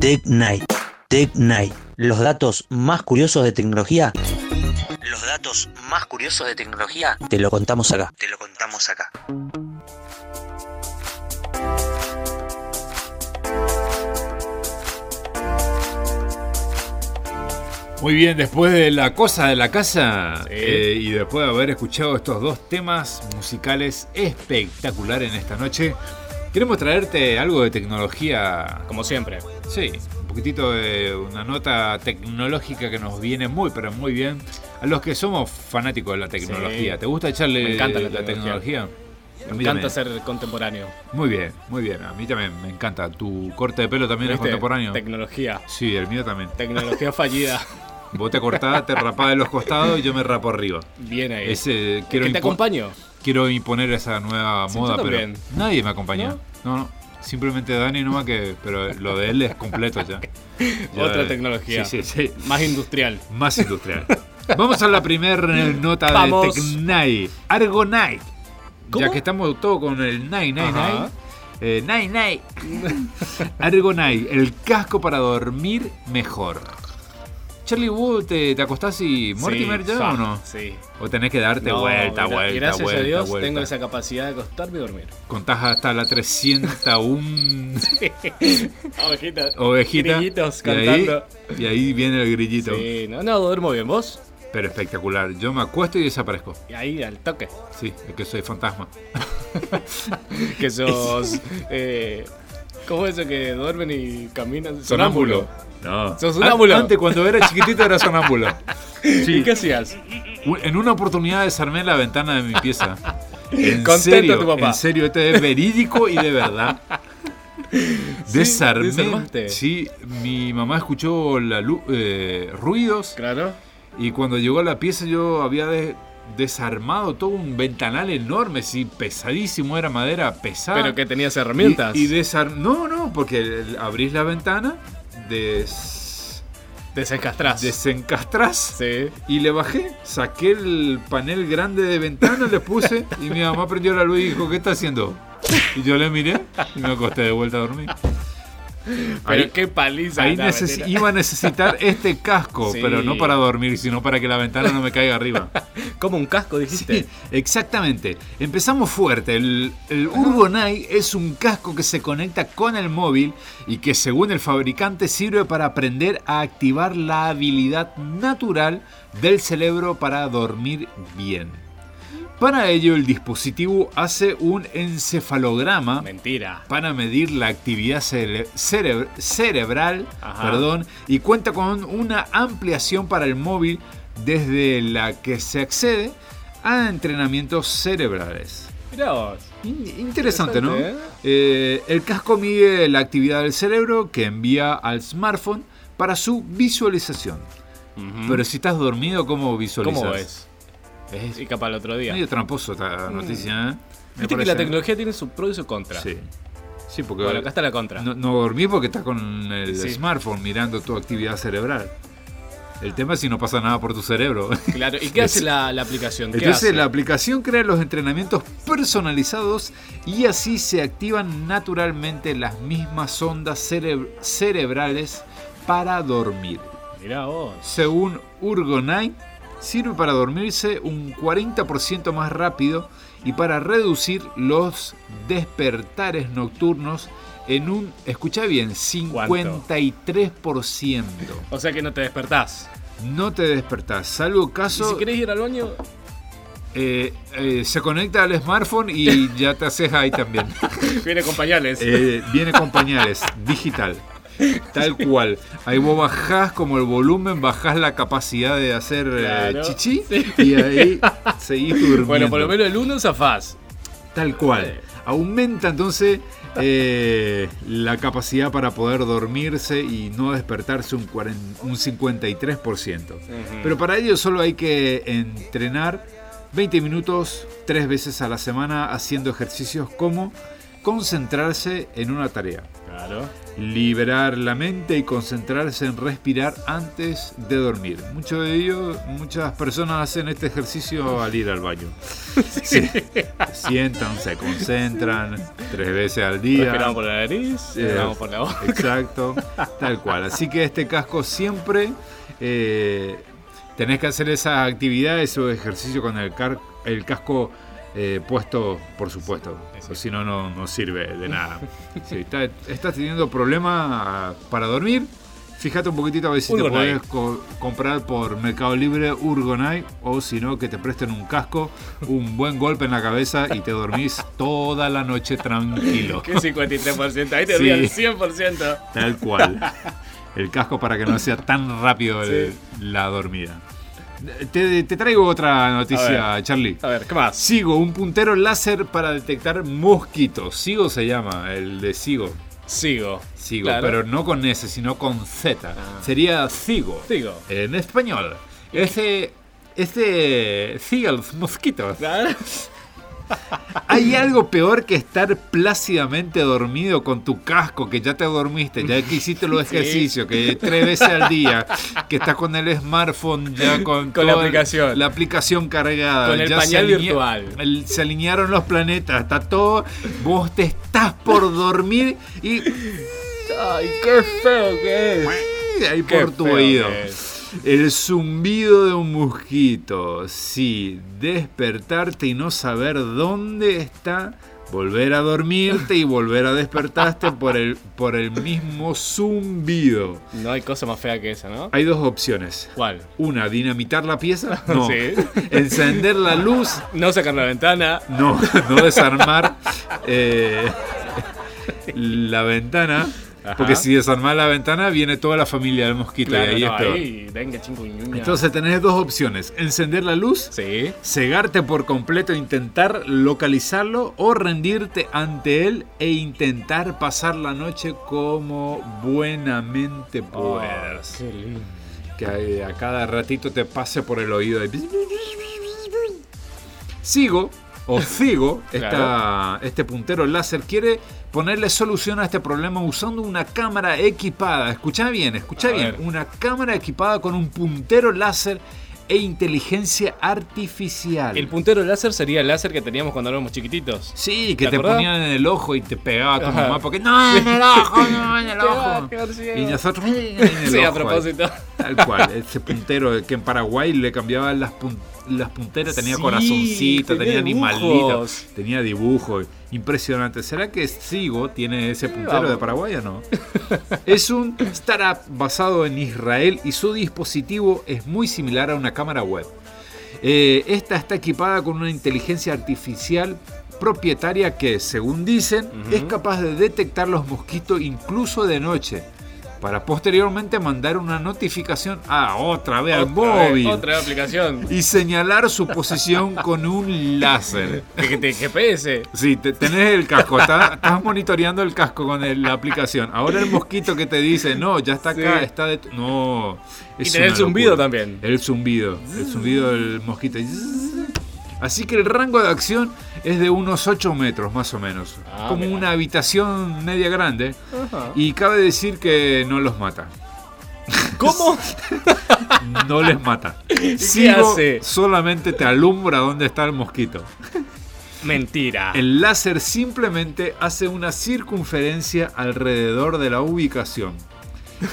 Tech Night. Tech Night. Los datos más curiosos de tecnología. Los datos más curiosos de tecnología. Te lo contamos acá. Te lo contamos acá. Muy bien, después de la cosa de la casa eh, y después de haber escuchado estos dos temas musicales espectaculares en esta noche, queremos traerte algo de tecnología. Como siempre. Sí, un poquitito de una nota tecnológica que nos viene muy, pero muy bien a los que somos fanáticos de la tecnología. Sí. ¿Te gusta echarle Me encanta la la tecnología. Me encanta también. ser contemporáneo. Muy bien, muy bien. A mí también me encanta. ¿Tu corte de pelo también es contemporáneo? Tecnología. Sí, el mío también. Tecnología fallida. Vos te cortás, te rapás de los costados y yo me rapo arriba. Bien ahí. Ese, Es quiero que te acompaño. Quiero imponer esa nueva Sí, moda, pero nadie me acompaña. No, no. Simplemente Dani nomás que. Pero lo de él es completo ya. Ya, Otra tecnología. Sí, sí, sí. Más industrial. Más industrial. Vamos a la primera nota Vamos. de Tecnai. Argonite. ¿Cómo? Ya que estamos todos con el Nai, Nai. Nai. Eh, Nai, Nai. Argonite, el casco para dormir mejor. Charlie, ¿vos te, te acostás y Mortimer Sí, ya o no? Sí. ¿O tenés que darte No, vuelta, vuelta, Gracias vuelta, a Dios vuelta? tengo esa capacidad de acostarme y dormir. Contás hasta la 301 Ovejitas. ovejita. Grillitos y ahí- cantando. Y ahí, viene el grillito. Sí, no, no, duermo bien. ¿Vos? Pero espectacular. Yo me acuesto y desaparezco. Y ahí, al toque. Sí, es que soy fantasma. Que sos... eh, ¿Cómo es eso que duermen y caminan? Sonámbulo. No. ¿Sos sonámbulo? An- Antes, cuando era chiquitito, era sonámbulo. ¿Y qué hacías? En una oportunidad desarmé la ventana de mi pieza. En Contento serio, tu papá. En serio, esto es verídico y de verdad. Desarmé. desarmaste. Sí, mi mamá escuchó la eh, ruidos. Claro. Y cuando llegó a la pieza yo había de- desarmado todo un ventanal enorme, sí, pesadísimo, era madera pesada. Pero que tenías herramientas. Y, y desar- No, no, porque abrís la ventana, des... Desencastrás. desencastrás Sí. y le bajé, saqué el panel grande de ventana, le puse y mi mamá prendió la luz y dijo, ¿qué está haciendo? Y yo le miré y me acosté de vuelta a dormir. Pero Ahí- qué paliza. Ahí neces- iba a necesitar este casco, Sí. pero no para dormir, sino para que la ventana no me caiga arriba. Como un casco, dijiste. Sí, exactamente. Empezamos fuerte. El, el es un casco que se conecta con el móvil y que según el fabricante sirve para aprender a activar la habilidad natural del cerebro para dormir bien. Para ello el dispositivo hace un encefalograma Mentira. para medir la actividad cere- cere- cerebral perdón, y cuenta con una ampliación para el móvil desde la que se accede a entrenamientos cerebrales. Mirá vos. In- Interesante, ¿no? Interesante, Eh, el casco mide la actividad del cerebro que envía al smartphone para su visualización. Pero si estás dormido, ¿cómo visualizas? ¿Cómo ves? Es Y capaz el otro día. medio tramposo esta noticia, ¿eh? Me Viste que parece. la tecnología tiene su pro y su contra. Sí. Sí, porque Bueno, acá está la contra. no, no dormí porque estás con el Sí. smartphone mirando tu actividad cerebral. El tema es si no pasa nada por tu cerebro. Claro. ¿Y qué hace la, la aplicación? ¿Qué Entonces hace? la aplicación crea los entrenamientos personalizados y así se activan naturalmente las mismas ondas cere- cerebrales para dormir. Mirá vos. Según Urgonite, sirve para dormirse un 40% más rápido y para reducir los despertares nocturnos en un, escucha bien, 53%. O sea que no te despertás. No te despertás, salvo Y caso si querés ir al baño, eh, eh, se conecta al smartphone y ya te haces ahí también. viene con pañales. Eh, viene con pañales, digital. Tal cual. Ahí vos bajás como el volumen, bajás la capacidad de hacer eh, Claro. chichi y ahí seguís durmiendo. Bueno, por lo menos el uno zafás. Tal cual. Aumenta entonces eh, la capacidad para poder dormirse y no despertarse un, 40 un 53%. Pero para ello solo hay que entrenar 20 minutos tres veces a la semana haciendo ejercicios como concentrarse en una tarea. Claro. liberar la mente y concentrarse en respirar antes de dormir. Mucho de ello, muchas personas hacen este ejercicio al ir al baño. Sí. Sientan, se concentran tres veces al día. Respiramos por la nariz, Eh, respiramos por la boca. Exacto, tal cual. Así que este casco siempre eh, tenés que hacer esa actividad, ese ejercicio con el, car- el casco eh, puesto, por supuesto. O si no, no sirve de nada. Si está- estás teniendo problemas para dormir, fíjate un poquitito a ver si te podés co- comprar por Mercado Libre Urgonite o si no, que te presten un casco, un buen golpe en la cabeza y te dormís toda la noche tranquilo. ¿Qué 53%? Ahí te Sí. el 100%. Tal cual. El casco para que no sea tan rápido el- la dormida. Te, te traigo otra noticia, A Charlie. A ver, ¿qué más? Sigo, un puntero láser para detectar mosquitos. Sigo se llama, el de Sigo. Sigo. Sigo, Claro. pero no con S, sino con Z. Sería Sigo. Sigo. En español. Ese. Este. Siga los mosquitos. ¿Hay algo peor que estar plácidamente dormido con tu casco, que ya te dormiste, ya que hiciste los ejercicios, que tres veces al día, que estás con el smartphone ya con, Con la aplicación. La aplicación cargada. Con el ya pañal virtual. el- se alinearon los planetas, está todo. Vos te estás por dormir y. Ay, qué feo que es. Ahí Qué por tu oído. El zumbido de un mosquito. Sí, despertarte y no saber dónde está. Volver a dormirte y volver a despertarte por el, por el mismo zumbido. No hay cosa más fea que esa, ¿no? Hay dos opciones. ¿Cuál? Una, dinamitar la pieza. No. Sí. Encender la luz. No sacar la ventana. No, no desarmar eh, la ventana. Ajá. Porque si desarmar la ventana, viene toda la familia del mosquito Claro, y ahí no, es peor. ahí, venga, chinguñuña. Entonces tenés dos opciones: encender la luz, Sí. cegarte por completo, intentar localizarlo o rendirte ante él e intentar pasar la noche como buenamente puedas. Qué lindo. Que a, a cada ratito te pase por el oído. ahí. Sigo o Figo, esta- este puntero láser, quiere ponerle solución a este problema usando una cámara equipada. Escucha bien, escucha bien. ver. Una cámara equipada con un puntero láser e inteligencia artificial. El puntero láser sería el láser que teníamos cuando éramos chiquititos. Sí, que ¿Te acordás? ponían en el ojo y te pegaba tu Ajá. mamá porque no, en el ojo, no, en el ojo. Y nosotros en el Sí, a propósito. Tal cual, ese puntero que en Paraguay le cambiaban las, pun- las punteras, tenía Sí, corazoncito, tenía, tenía dibujos. animalitos, tenía dibujos. Impresionante. ¿Será que Sigo tiene ese puntero vamos. de Paraguay o no? es un startup basado en Israel y su dispositivo es muy similar a una cámara web. Eh, esta está equipada con una inteligencia artificial propietaria que, según dicen, es capaz de detectar los mosquitos incluso de noche, para posteriormente mandar una notificación a otra vez al Otra vez, móvil Otra aplicación. y señalar su posición con un láser. Te GPS. Sí, te- tenés el casco, está- estás monitoreando el casco con el- la aplicación. Ahora el mosquito que te dice, no, ya está acá, Sí. está de... No. Y es tenés el zumbido locura. también. El zumbido, el zumbido del mosquito. Así que el rango de acción es de unos 8 metros más o menos. Ah, como una habitación media grande. Ajá. Y cabe decir que no los mata. ¿Cómo? No les mata. Sigo hace? solamente te alumbra dónde está el mosquito. Mentira. El láser simplemente hace una circunferencia alrededor de la ubicación.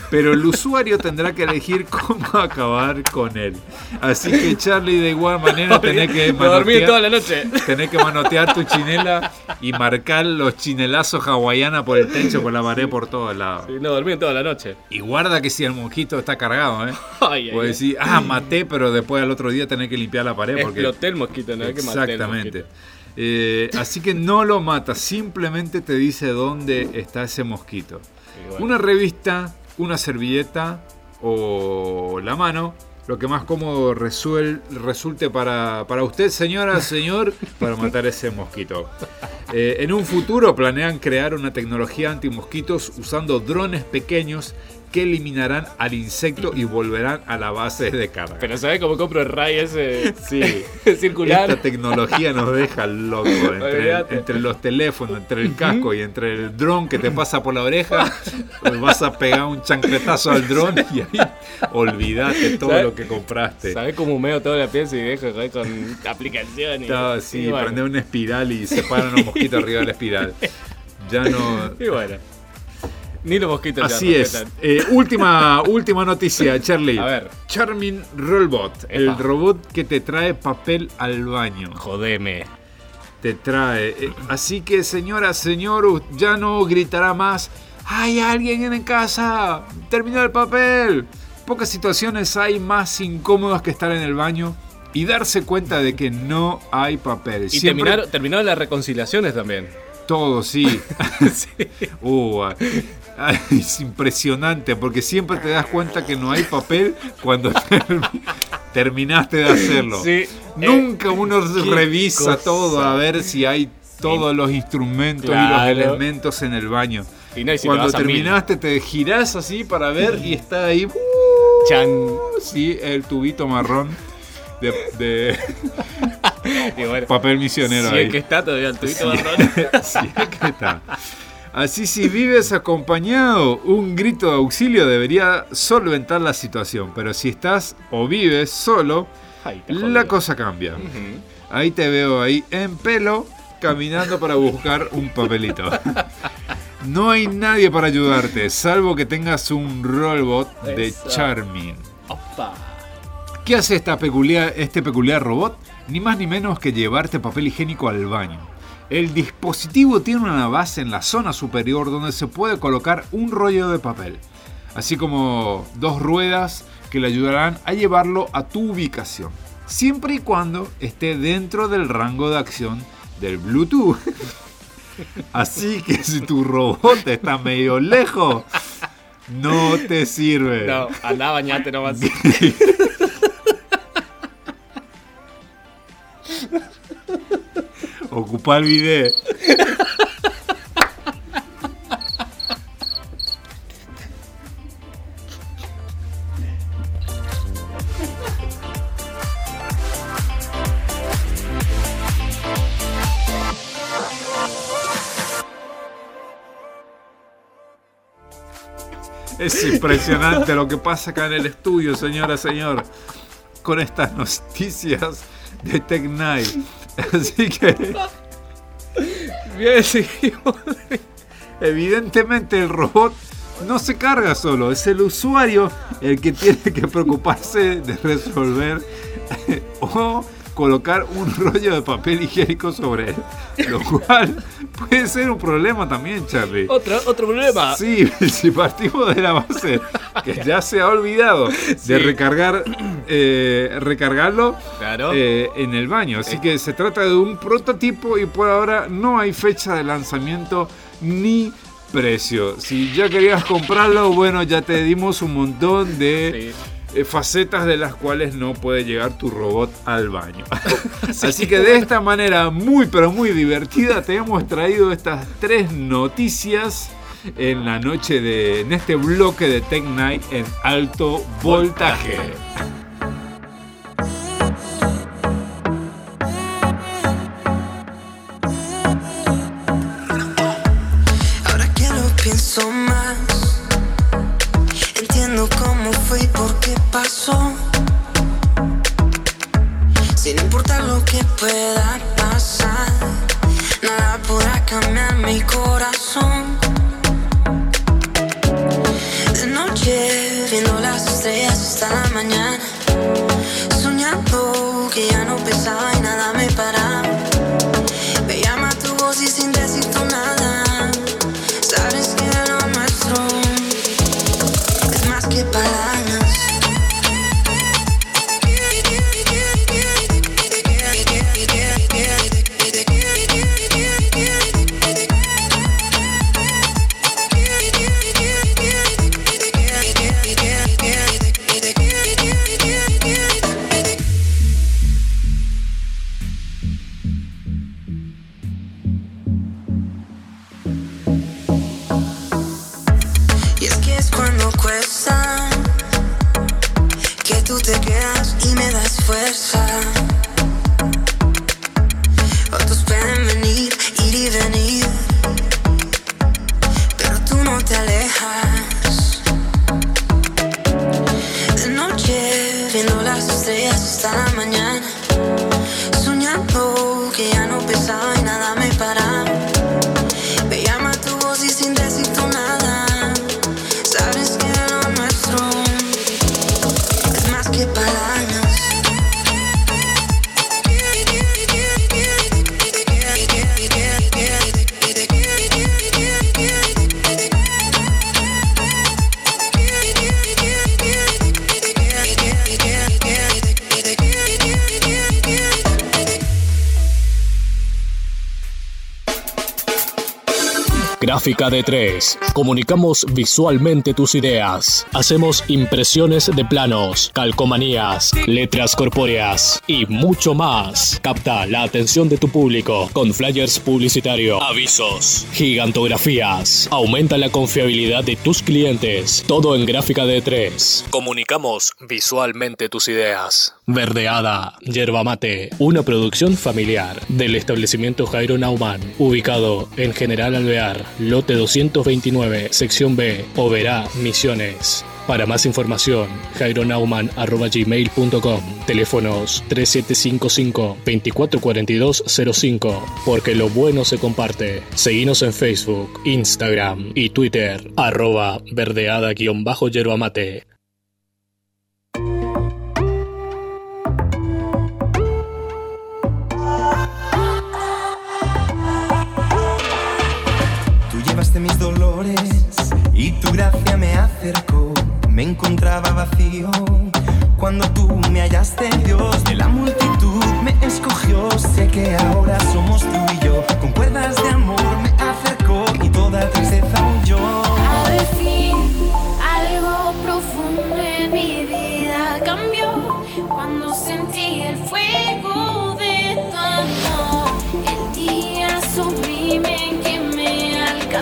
Pero el usuario tendrá que elegir cómo acabar con él. Así que Charlie, de igual manera, tenés que manotear, toda la noche. tenés que manotear tu chinela y marcar los chinelazos hawaianas por el techo, por la pared, por todos lados. Sí, no dormí toda la noche. Y guarda que si el mosquito está cargado, ¿eh? Ay, Puedes decir, ah, maté, pero después al otro día tenés que limpiar la pared porque... Exploté el mosquito, no es que Exactamente. Eh, así que no lo mata, simplemente te dice dónde está ese mosquito. Bueno. Una revista, una servilleta o la mano, lo que más cómodo resuel- resulte para, para usted, señora, señor, para matar ese mosquito. Eh, en un futuro planean crear una tecnología antimosquitos usando drones pequeños que eliminarán al insecto y volverán a la base de carga. Pero ¿sabes cómo compro el ray ese Sí, circular? esta tecnología nos deja locos. Entre, los teléfonos, entre el casco y entre el dron que te pasa por la oreja, pues vas a pegar un chancletazo al dron y ahí olvídate todo ¿Sabes? lo que compraste. ¿Sabes cómo humeo toda la pieza y dejo con aplicaciones? No, sí, Y bueno. prender una espiral y se paran los mosquitos arriba de la espiral. Ya no. Y bueno. Ni los mosquitos ya Así es. Eh, última, última noticia, Charlie. A ver. Charming Robot, el robot que te trae papel al baño. Jodeme. Te trae. Eh, así que, señora, señor, ya no gritará más. ¡Hay alguien en casa! ¡Terminó el papel! Pocas situaciones hay más incómodas que estar en el baño y darse cuenta de que no hay papel. Y Siempre- terminaron, terminaron las reconciliaciones también. todo, sí. Uh, ah, ah, es impresionante porque siempre te das cuenta que no hay papel cuando term- terminaste de hacerlo. Sí. Nunca uno qué revisa cosa. todo a ver si hay todos los instrumentos y los elementos en el baño. Y no, y si te Cuando terminaste te girás así para ver y está ahí. uh, Chan. Sí, el tubito marrón de, de Y bueno, papel misionero si ahí. es que está todavía el tubito marrón. Sí, acá está. Así si vives acompañado, un grito de auxilio debería solventar la situación. Pero si estás o vives solo, la cosa cambia. Ahí te veo ahí en pelo, caminando para buscar un papelito. No hay nadie para ayudarte, salvo que tengas un robot de Eso. Charming. Opa. ¿Qué hace esta peculiar, este peculiar robot? Ni más ni menos que llevarte papel higiénico al baño. El dispositivo tiene una base en la zona superior donde se puede colocar un rollo de papel, así como dos ruedas que le ayudarán a llevarlo a tu ubicación, siempre y cuando esté dentro del rango de acción del Bluetooth. Así que si tu robot está medio lejos, no te sirve. No, anda a bañarte nomás. Ocupa el video. Es impresionante lo que pasa acá en el estudio, señora, señor, con estas noticias de Tech. Así que, Bien, seguimos. evidentemente, el robot no se carga solo, es el usuario el que tiene que preocuparse de resolver o colocar un rollo de papel higiénico sobre él. Lo cual puede ser un problema también, Charlie. Otro, otro problema. Sí, si partimos de la base que ya se ha olvidado Sí. de recargar, eh, recargarlo Claro. eh, en el baño. Así que se trata de un prototipo y por ahora no hay fecha de lanzamiento ni precio. Si ya querías comprarlo, bueno, ya te dimos un montón de facetas de las cuales no puede llegar tu robot al baño. Así que de esta manera muy pero muy divertida te hemos traído estas tres noticias en la noche de en este bloque de Tech Night en alto voltaje. Sin importar lo que pueda pasar, nada podrá cambiar mi corazón. De noche, Gráfica de 3. Comunicamos visualmente tus ideas. Hacemos impresiones de planos, calcomanías, letras corpóreas y mucho más. Capta la atención de tu público con flyers publicitarios, avisos, gigantografías. Aumenta la confiabilidad de tus clientes. Todo en Gráfica de 3. Comunicamos visualmente tus ideas. Verdeada, Yerba Mate, una producción familiar del establecimiento Jairo Nauman, ubicado en General Alvear, lote 229, sección B, Oberá, Misiones. Para más información, jaironauman.gmail.com Teléfonos 3755-244205 Porque lo bueno se comparte. Seguinos en Facebook, Instagram y Twitter arroba verdeada-yerba mate. Llevaste mis dolores y tu gracia me acercó. Me encontraba vacío cuando tú me hallaste, Dios. De la multitud me escogió. Sé que ahora somos tú y yo. Con cuerdas de amor me acercó y toda tristeza huyó. Fin,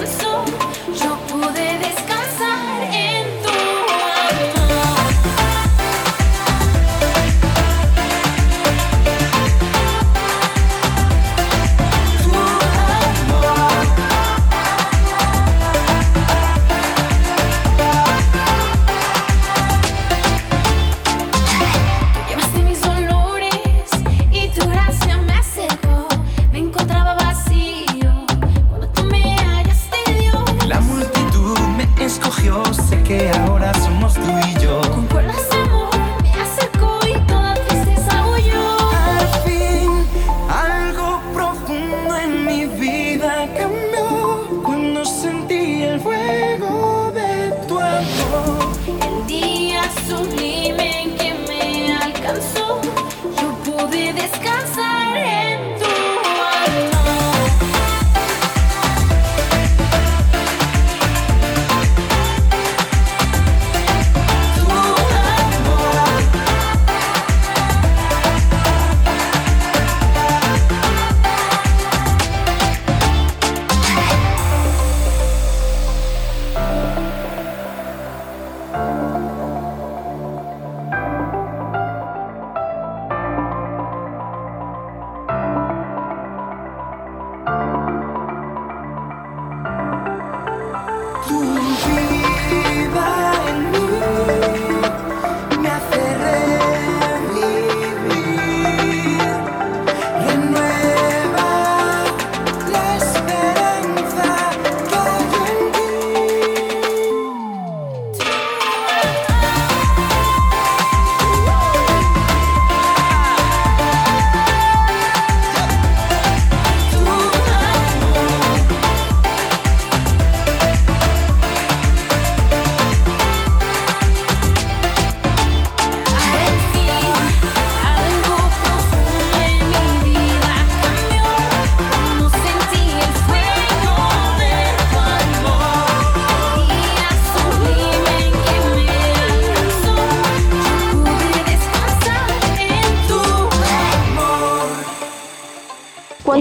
me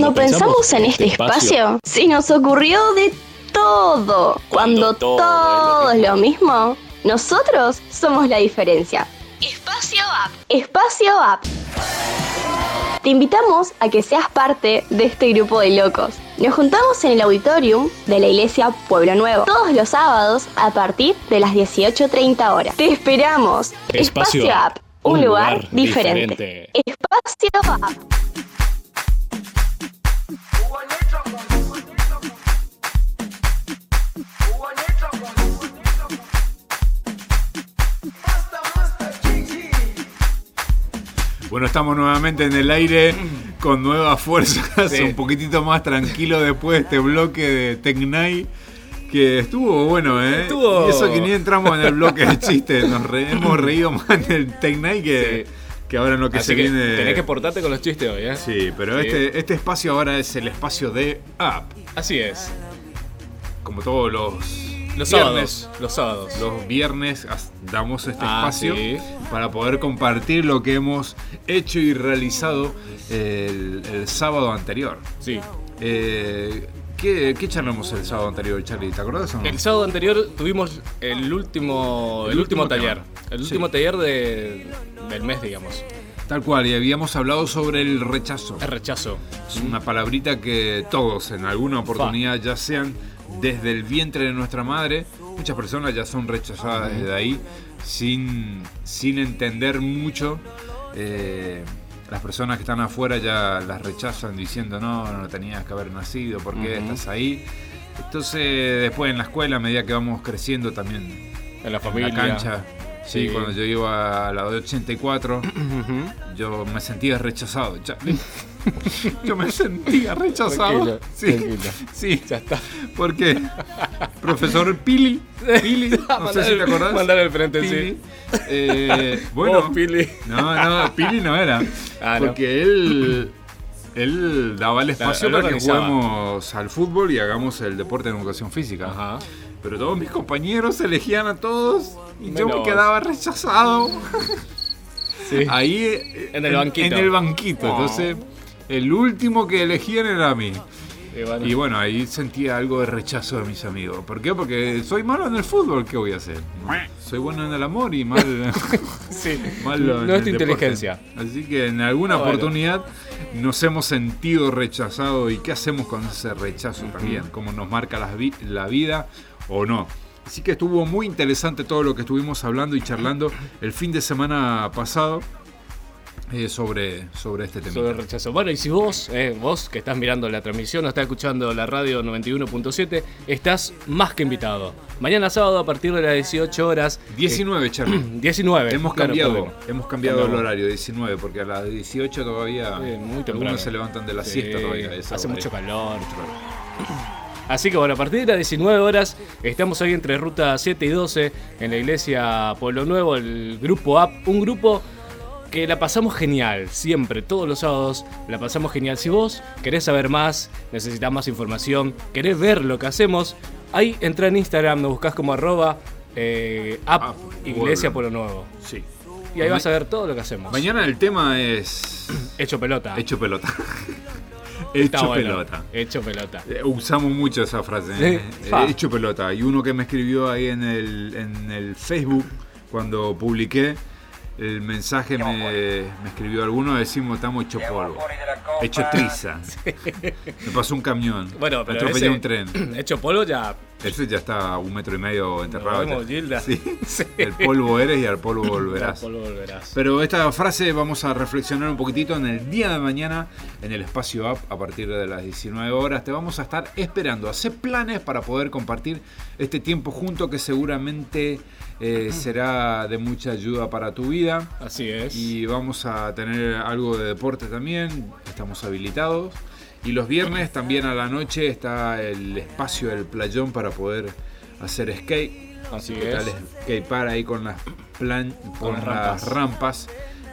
Cuando pensamos en este espacio, se nos ocurrió de todo. Cuando todo, es lo mismo, Nosotros somos la diferencia. Espacio App. Espacio App. Te invitamos a que seas parte de este grupo de locos. Nos juntamos en el auditorium de la iglesia Pueblo Nuevo todos los sábados a partir de las 18.30 horas. Te esperamos. Espacio App. Un, lugar, diferente. Espacio App. Bueno, estamos nuevamente en el aire con nuevas fuerzas, Sí. un poquitito más tranquilo después de este bloque de Tecnai. Que estuvo bueno, ¿eh? Estuvo- Y eso que ni entramos en el bloque de chistes, nos re- hemos reído más en el Tecnai que, que ahora lo que Así se que viene. tenés que portarte con los chistes hoy, ¿eh? Sí, pero Sí. Este, este espacio ahora es el espacio de App. Así es. Como todos los, Los viernes. sábados. Los sábados. Los viernes damos este Ah, espacio sí. para poder compartir lo que hemos hecho y realizado el, el sábado anterior. Sí. Eh, ¿qué, qué charlamos el sábado anterior, Charlie? ¿Te acordás o no? El sábado anterior tuvimos el último, el, El último, último taller. El Sí. último taller de, del mes, digamos. Tal cual, y habíamos hablado sobre el rechazo. El rechazo. Es una palabrita que todos en alguna oportunidad, ya sean desde el vientre de nuestra madre, muchas personas ya son rechazadas desde ahí sin, sin entender mucho. eh, las personas que están afuera ya las rechazan diciendo no, no tenías que haber nacido, ¿por qué estás ahí? Entonces después en la escuela, a medida que vamos creciendo también En la familia. en la cancha, sí, Sí. cuando yo iba a la de 84, yo me sentía rechazado. Yo me sentía rechazado. Tranquilo, sí, tranquilo. sí. Ya está. Porque profesor Pili, Pili, no sé si te acordás. Mandar al frente, Pili, sí. eh, bueno, Pili. no, no, Pili no era. Ah, no. porque él, él daba el espacio para que juguemos al fútbol y hagamos el deporte en educación física. Ajá. Pero todos mis compañeros elegían a todos y yo me quedaba rechazado. Sí. Ahí En el banquito. En el banquito. Oh. Entonces, el último que elegían era a mí. Y bueno, Y bueno, ahí sentía algo de rechazo de mis amigos. ¿Por qué? Porque soy malo en el fútbol, ¿qué voy a hacer? Soy bueno en el amor y mal, sí. malo en No es tu deporte. inteligencia. Así que en alguna Ah, bueno. oportunidad nos hemos sentido rechazados y qué hacemos con ese rechazo también, cómo nos marca la, vi- la vida o no. Así que estuvo muy interesante todo lo que estuvimos hablando y charlando el fin de semana pasado eh, sobre, sobre este tema. Sobre el rechazo. Bueno, y si vos, eh, vos que estás mirando la transmisión o estás escuchando la radio 91.7, estás más que invitado. Mañana sábado a partir de las 18 horas. 19, Charlie. 19. Hemos claro, cambiado, hemos cambiado el horario, 19, porque a las 18 todavía Sí, muy temprano. algunos se levantan de la Sí, siesta todavía. Hace mucho calor. Así que bueno, a partir de las 19 horas estamos ahí entre ruta 7 y 12 en la iglesia Pueblo Nuevo, el grupo AP, un grupo que la pasamos genial, siempre, todos los sábados la pasamos genial. Si vos querés saber más, necesitas más información, querés ver lo que hacemos, ahí entra en Instagram, nos buscas como arroba eh, app Iglesia Pueblo Nuevo. Sí. Y ahí vas a ver todo lo que hacemos. Mañana el tema es. Hecho pelota. Hecho pelota. Hecho bueno. pelota. Hecho pelota. Eh, Usamos mucho esa frase. Sí. eh, Fa. hecho pelota. Y uno que me escribió ahí en el, en el Facebook cuando publiqué el mensaje, me, me escribió alguno, decimos estamos hecho polvo. Hecho triza. Me pasó un camión. Bueno, me atropellé ese- un tren. Hecho polvo ya. Ese ya está a un metro y medio enterrado. vemos, ya. Gilda. Sí. El polvo eres y al polvo volverás. Al polvo volverás. Pero esta frase vamos a reflexionar un poquitito en el día de mañana en el espacio app a partir de las 19 horas. Te vamos a estar esperando. Hacer planes para poder compartir este tiempo junto que seguramente eh, será de mucha ayuda para tu vida. Así es. Y vamos a tener algo de deporte también. Estamos habilitados. Y los viernes también a la noche está el espacio del playón para poder hacer skate. Así ¿Qué es. tal skatepark ahí con las plan, con, las rampas.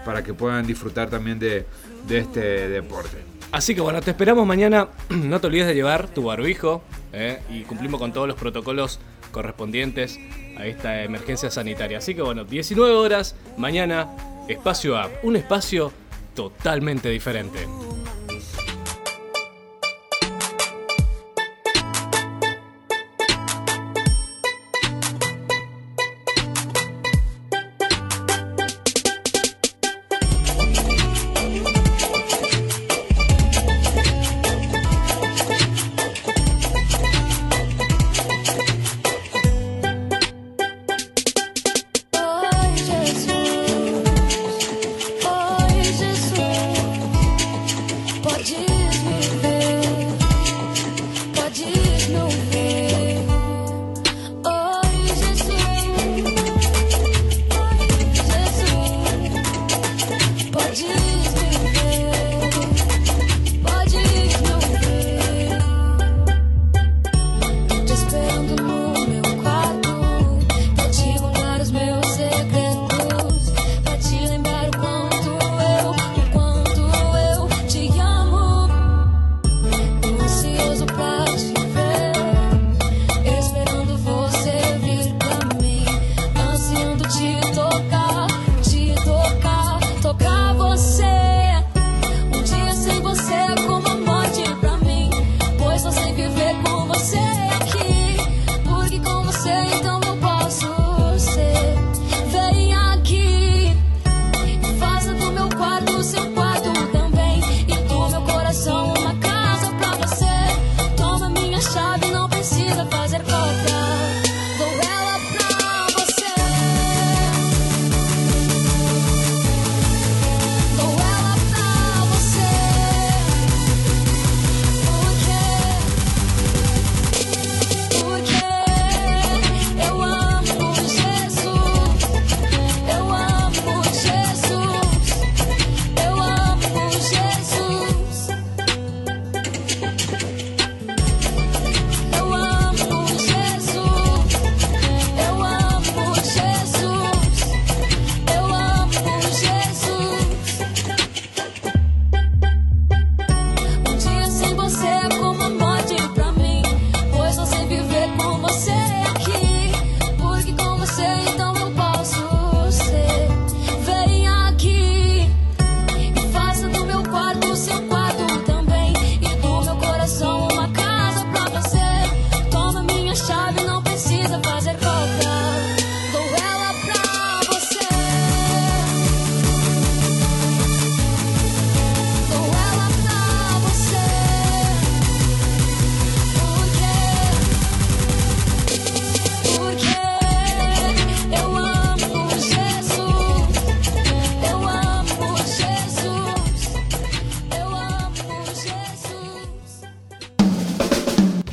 para que puedan disfrutar también de, de este deporte. Así que bueno, te esperamos mañana. No te olvides de llevar tu barbijo ¿eh? y cumplimos con todos los protocolos correspondientes a esta emergencia sanitaria. Así que bueno, 19 horas, mañana, Espacio App. Un espacio totalmente diferente.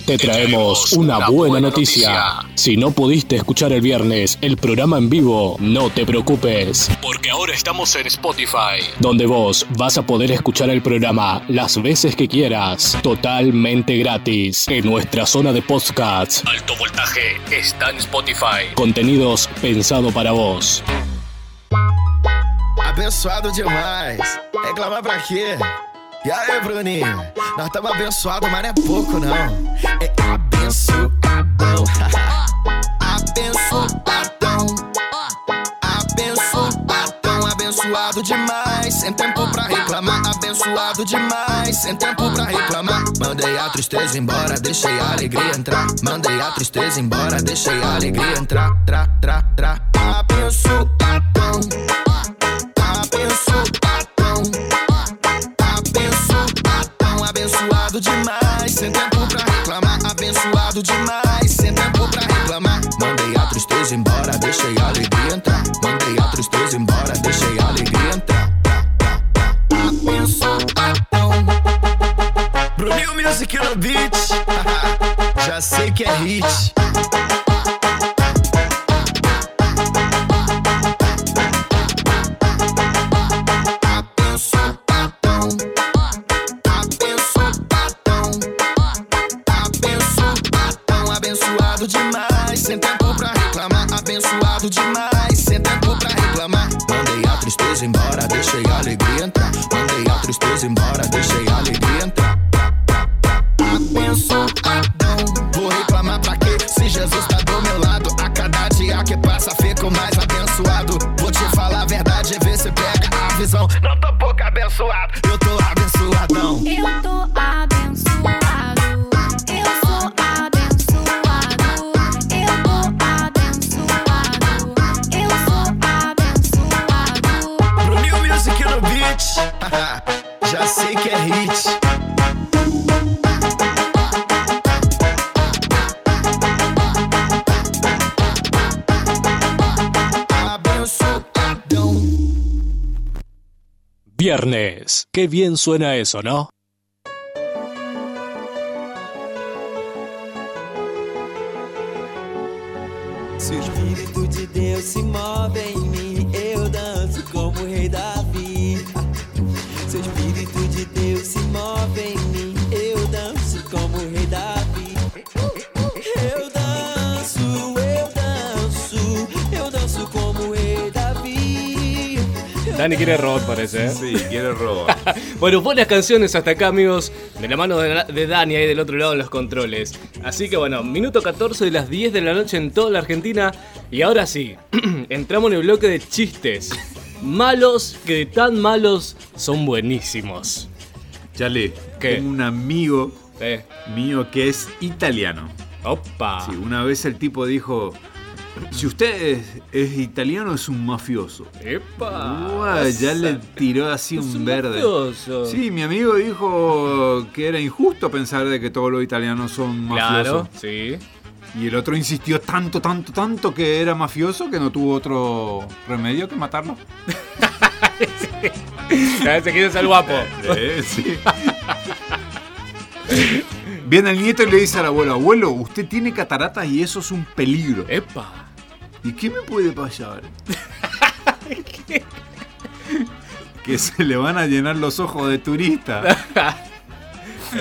Te traemos una buena noticia. Si no pudiste escuchar el viernes el programa en vivo, no te preocupes, porque ahora estamos en Spotify, donde vos vas a poder escuchar el programa las veces que quieras, totalmente gratis, en nuestra zona de podcasts. Alto voltaje está en Spotify. Contenidos pensado para vos. Abençoado demais. Reclamar pra quê? E aí, Bruninho? Nós estamos abençoados, mas não é pouco, não. É abençoadão. abençoadão. Abençoadão. Abençoado demais. Sem tempo pra reclamar. Abençoado demais. Sem tempo pra reclamar. Mandei a tristeza embora, deixei a alegria entrar. Mandei a tristeza embora, deixei a alegria entrar. Tra, tra, tra. Abençoadão. Deixei a alegria entrar. Mandei a tristeza embora, deixei a alegria entrar. Bruninho Music no beat. Já sei que é hit. Qué bien suena eso, ¿no? Quiere rock, parece. ¿eh? Sí, quiere rock. bueno, buenas canciones hasta acá, amigos. De la mano de, de Dani ahí del otro lado en los controles. Así que bueno, minuto 14 de las 10 de la noche en toda la Argentina. Y ahora sí, entramos en el bloque de chistes. Malos que de tan malos son buenísimos. Chale, ¿Qué? tengo un amigo Eh. mío que es italiano. Opa. Sí, una vez el tipo dijo, si usted es, es italiano es un mafioso. Epa. Uah, ya le tiró así Es un un verde. mafioso. Sí, mi amigo dijo que era injusto pensar de que todos los italianos son Claro, mafiosos. sí. Y el otro insistió tanto, tanto, tanto que era mafioso que no tuvo otro remedio que matarlo. Se quiere ser guapo. Eh, sí. Viene el nieto y le dice al abuelo, abuelo, usted tiene cataratas y eso es un peligro. Epa. ¿Y qué me puede pasar? que se le van a llenar los ojos de turista.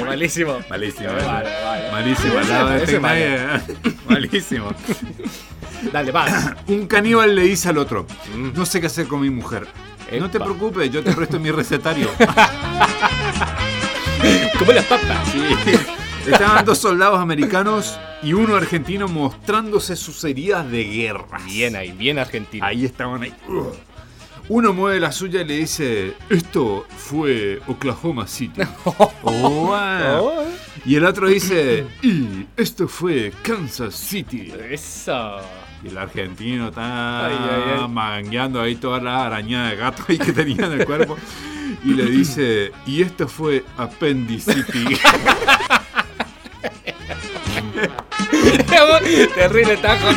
Malísimo. Malísimo. Vale, vale. Malísimo. Ese- al lado de ese este vale. nadie- Malísimo. Dale, va. Un caníbal le dice al otro, no sé qué hacer con mi mujer. No te preocupes, yo te presto mi recetario. Como las papas. Estaban dos soldados americanos y uno argentino mostrándose sus heridas de guerra. Bien ahí, bien argentino. Ahí estaban ahí. Ugh. Uno mueve la suya y le dice, esto fue Oklahoma City. Oh. Oh. Y el otro dice, y esto fue Kansas City. Eso. Y el argentino está Ay, ay, ay. mangueando ahí toda la arañada de gato ahí que tenía en el cuerpo. Y le dice, y esto fue Appendicity. Terrible tajo.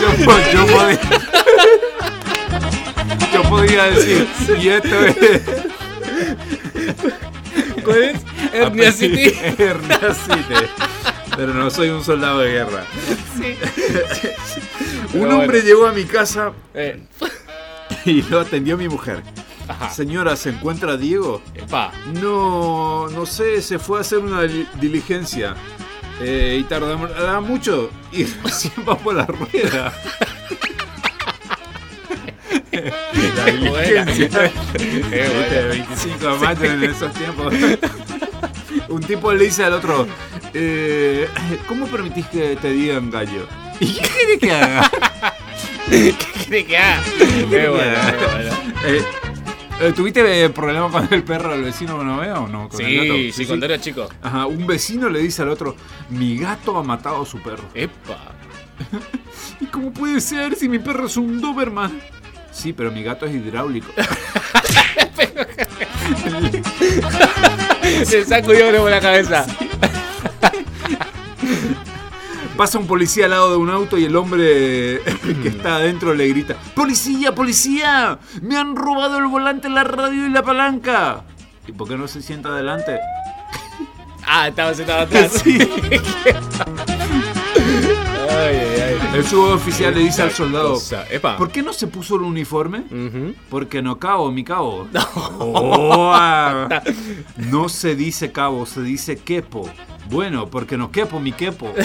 Yo yo podía. Yo podía decir, y esto es. ¿Cuál es? Hernia City. Hernia City. Pero no soy un soldado de guerra. Sí. Un Pero hombre bueno. llegó a mi casa Eh, y lo atendió mi mujer. Ajá. Señora, ¿se encuentra Diego? Epa. No, no sé, se fue a hacer una dili- diligencia. Eh, y tardará mucho y recién va por la rueda. la diligencia. Qué buena. Este, 25 de mayo en esos tiempos. Un tipo le dice al otro, eh, ¿cómo permitís que te digan gallo? ¿Y qué quiere que haga? ¿Qué quiere que haga? Qué bueno, qué bueno. Eh, eh, ¿Tuviste problemas con el perro del vecino que no veo o no? Con el gato? Sí, sí, cuando era chico. Ajá, un vecino le dice al otro, mi gato ha matado a su perro. Epa. ¿Y cómo puede ser si mi perro es un Doberman? Sí, pero mi gato es hidráulico. Se sacudió por la cabeza. Pasa un policía al lado de un auto y el hombre que está adentro le grita, ¡Policía, policía! ¡Me han robado el volante, la radio y la palanca! ¿Y por qué no se sienta adelante? Ah, estaba sentado atrás. Sí. Ay, ay, ay. El suboficial le dice al soldado. Epa. ¿por qué no se puso el uniforme? Porque no cabo, mi cabo. Oh, no se dice cabo, se dice quepo. Bueno, porque no quepo, mi quepo.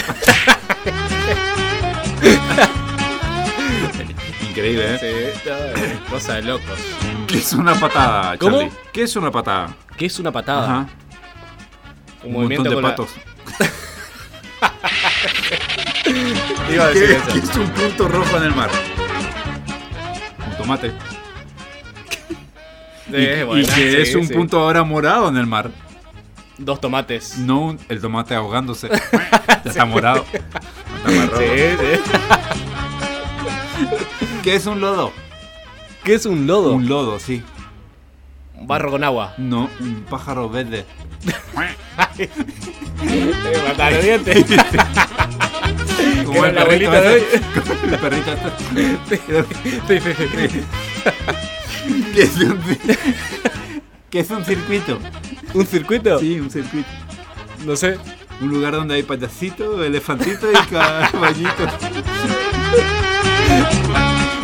Increíble, ¿eh? Sí, no, cosa de locos. ¿Qué es una patada, ¿Cómo? Charlie? ¿Qué es una patada? ¿Qué es una patada? Ajá. Un, Un, montón de con la- Iba a ¿Qué, decir eso. qué es un punto rojo en el mar? Un tomate. y Eh, y que sí, es un sí. punto ahora morado en el mar. Dos tomates. No un- el tomate ahogándose. ya está morado. No está. Sí, sí. ¿Qué es un lodo? ¿Qué es un lodo? Un lodo, sí. Un barro con agua. No, un pájaro verde. Matar los dientes. Como el la perrito de hoy. el perrito. Sí, sí, sí. ¿Qué es un, qué es un circuito? ¿Un circuito? Sí, un circuito. No sé. Un lugar donde hay payasitos, elefantitos y caballitos.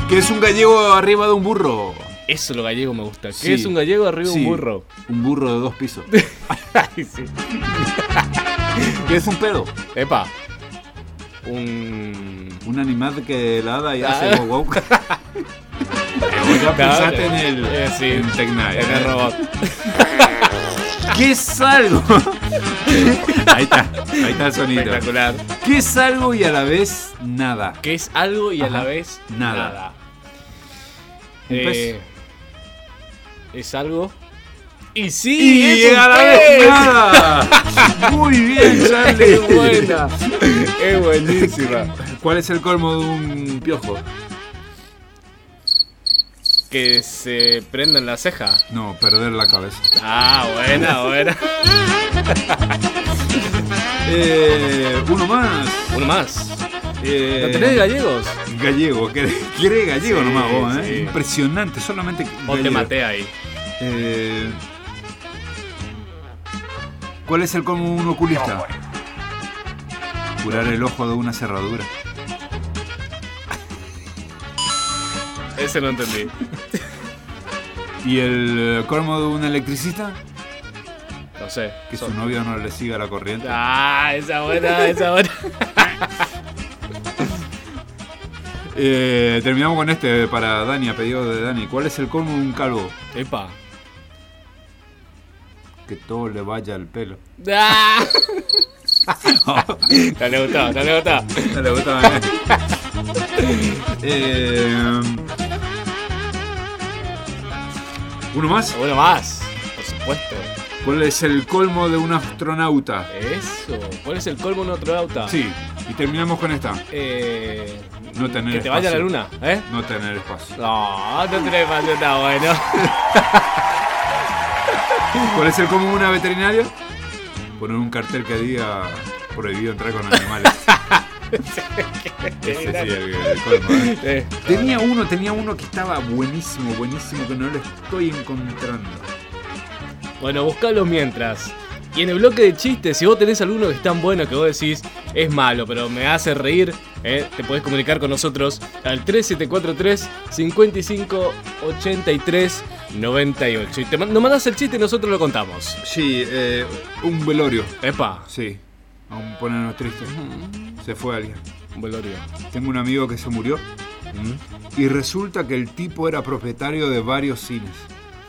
¿Qué es un gallego arriba de un burro? Eso lo gallego me gusta. ¿Qué Sí. es un gallego arriba de Sí, un burro? Un burro de dos pisos. Ay, sí. ¿Qué es un pedo? Epa. Un. Un animal que ladra y Ah. hace wow wow. ya pensaste en el, Eh, sí. en el robot. ¿Qué es algo? ahí está, ahí está el sonido. Espectacular. ¿Qué es algo y a la vez nada? Que es algo y a la vez Nada. nada. Eh, es algo. Y sí, Y es un a la vez. Muy bien, Charlie. Es buena. Es buenísima. ¿Cuál es el colmo de un piojo? Que se prenda en la ceja. No, perder la cabeza. Ah, buena, buena. Eh, uno más. Uno más. Eh, ¿Lo tenés gallegos? Gallego, ¿querés, querés gallego Sí, nomás vos, eh? sí. Impresionante, solamente O te gallego. maté ahí. Eh, ¿Cuál es el colmo de un oculista? Curar el ojo de una cerradura. Ese no entendí. ¿Y el eh, colmo de un electricista? No sé. Que su novio no le siga la corriente. Ah, esa buena, esa buena. Eh, terminamos con este para Dani, a pedido de Dani. ¿Cuál es el colmo de un calvo? Epa. Que todo le vaya al pelo. Ah. No le gustó, no le gustó. No le gustaba, eh. Eh, ¿Uno más? Uno más, por supuesto. ¿Cuál es el colmo de un astronauta? Eso. ¿Cuál es el colmo de un astronauta? Sí, y terminamos con esta. Eh, No tener que te vaya a la luna, ¿eh? No tener espacio. No, no tenés espacio, está bueno. ¿Cuál es el de una veterinaria? Poner un cartel que diga prohibido entrar con animales. Ese sí, el, el colmo, ¿eh? Tenía uno, tenía uno que estaba buenísimo, buenísimo, que no lo estoy encontrando. Bueno, buscalo mientras. Y en el bloque de chistes, si vos tenés alguno que es tan bueno que vos decís es malo, pero me hace reír, eh, te podés comunicar con nosotros al 3743 55 83 98. Y te nos mandás el chiste y nosotros lo contamos. Sí, eh, un velorio. Epa. Sí, vamos a ponernos tristes. Se fue alguien. Un velorio. Tengo un amigo que se murió y resulta que el tipo era propietario de varios cines.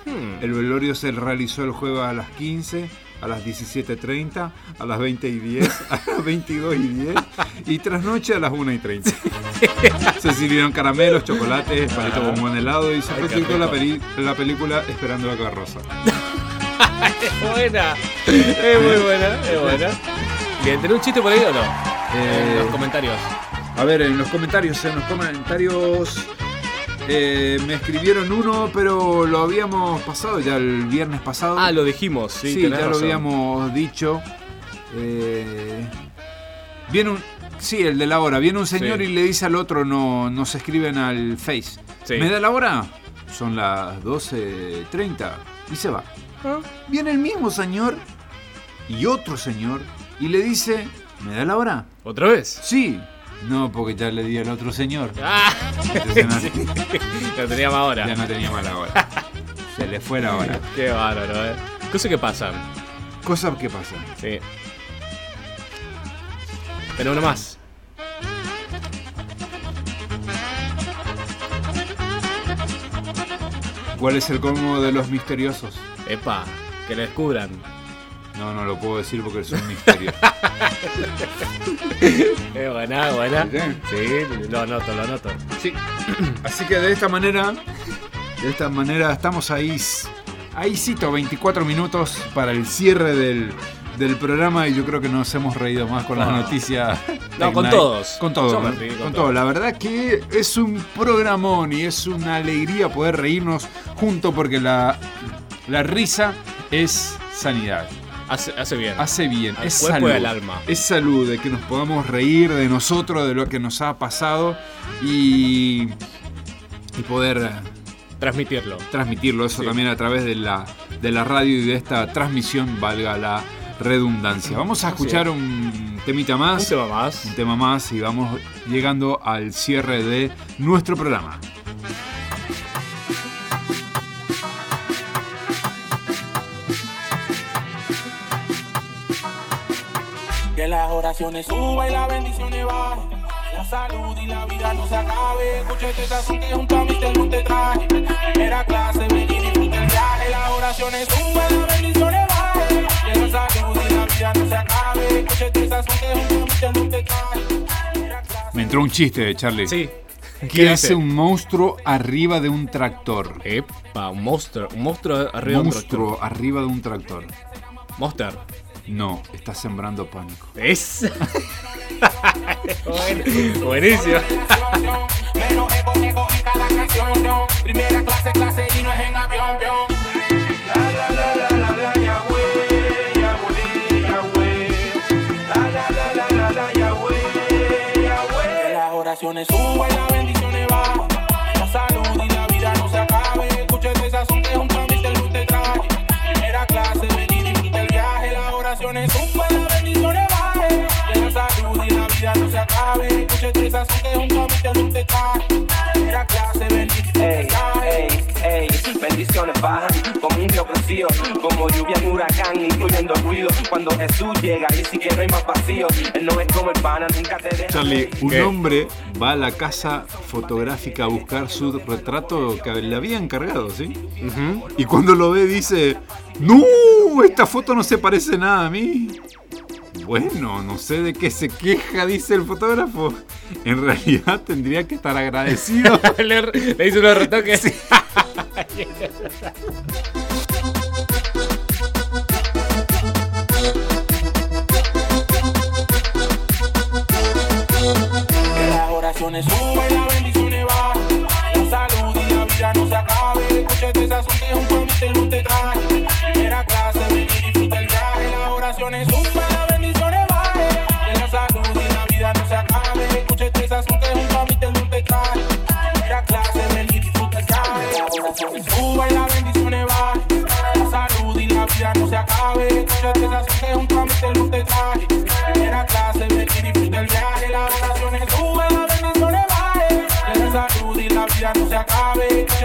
Hmm. El velorio se realizó el jueves a las 15, a las 17.30, a las 20 y 10, a las 22 y 10 y tras noche a las 1 y 30. se sirvieron caramelos, chocolates, palito bombón helado y se presentó la, la película Esperando la carroza. Es buena. Es muy buena, es buena. Bien, ¿tenés un chiste por ahí o no? Eh, en los comentarios. A ver, en los comentarios, en los comentarios eh, me escribieron uno, pero lo habíamos pasado ya el viernes pasado. Ah, lo dijimos, sí, Sí, tenés ya lo habíamos dicho. Eh, viene un, sí, el de la hora. Viene un señor Sí. y le dice al otro, no, nos escriben al Face. Sí. ¿Me da la hora? Son las 12.30 y se va. Ah. Viene el mismo señor y otro señor y le dice, ¿me da la hora? ¿Otra vez? Sí. No, porque ya le di al otro señor. Ah, Entonces no- sí. Lo tenía más ahora. Ya no tenía más la hora. Se le fue la hora. Qué bárbaro, eh. Cosas que pasan. Cosas que pasan. Sí. Pero uno más. ¿Cuál es el colmo de los misteriosos? Epa, que lo descubran. No, no lo puedo decir porque es un misterio. Es buena, buena. Sí, lo anoto, lo anoto. Sí. Así que de esta manera, de esta manera estamos ahí, ahí cito 24 minutos para el cierre del, del programa y yo creo que nos hemos reído más con las Ah. noticias. No, con todos. Con todo, Yo me ¿no? reí con con todo. todo. La verdad que es un programón y es una alegría poder reírnos juntos porque la, la risa es sanidad. Hace, hace bien. Hace bien, Al es salud. al alma. Es salud, de que nos podamos reír de nosotros, de lo que nos ha pasado y, y poder eh, Transmitirlo. transmitirlo eso Sí. también a través de la, de la radio y de esta transmisión, valga la redundancia. Vamos a escuchar es. un temita más. Un tema más. Un tema más y vamos llegando al cierre de nuestro programa. Que las oraciones suban y las bendiciones bajen. La salud y la vida no se acabe. Escucha este sazón que junto a mí te te traje. Primera clase, ven y disfruta el viaje. Las oraciones suban y las bendiciones bajen. Que la salud y la vida no se acabe. Escucha este sazón que junto a mí te te traje. Me entró un chiste, Charlie. Sí. ¿Qué, ¿Qué hace un monstruo arriba de un tractor? Epa, un monstruo. Un monstruo arriba de un monstruo arriba de un tractor. Monster. No, está sembrando pánico. Es. Buen- Buenísimo. Menos eco, eco en cada canción. yo. Primera clase, clase y no es en avión. yo. La, la, la, la, acabe. Escucha sazón que junto a mí te luz te traje. Primera clase, ven y disfruta el viaje. Ey, bendiciones bajan como un río crecido, como lluvia en huracán, incluyendo ruido. Cuando Jesús llega, y sí que no hay más vacío. Él no es como el pana, nunca te deja. Charlie, un ¿Qué? hombre va a la casa fotográfica a buscar su retrato que le había encargado, ¿sí? Y cuando lo ve dice, ¡No! Esta foto no se parece nada a mí. Bueno, no sé de qué se queja, dice el fotógrafo. En realidad tendría que estar agradecido. le, le hizo unos retoques. Oraciones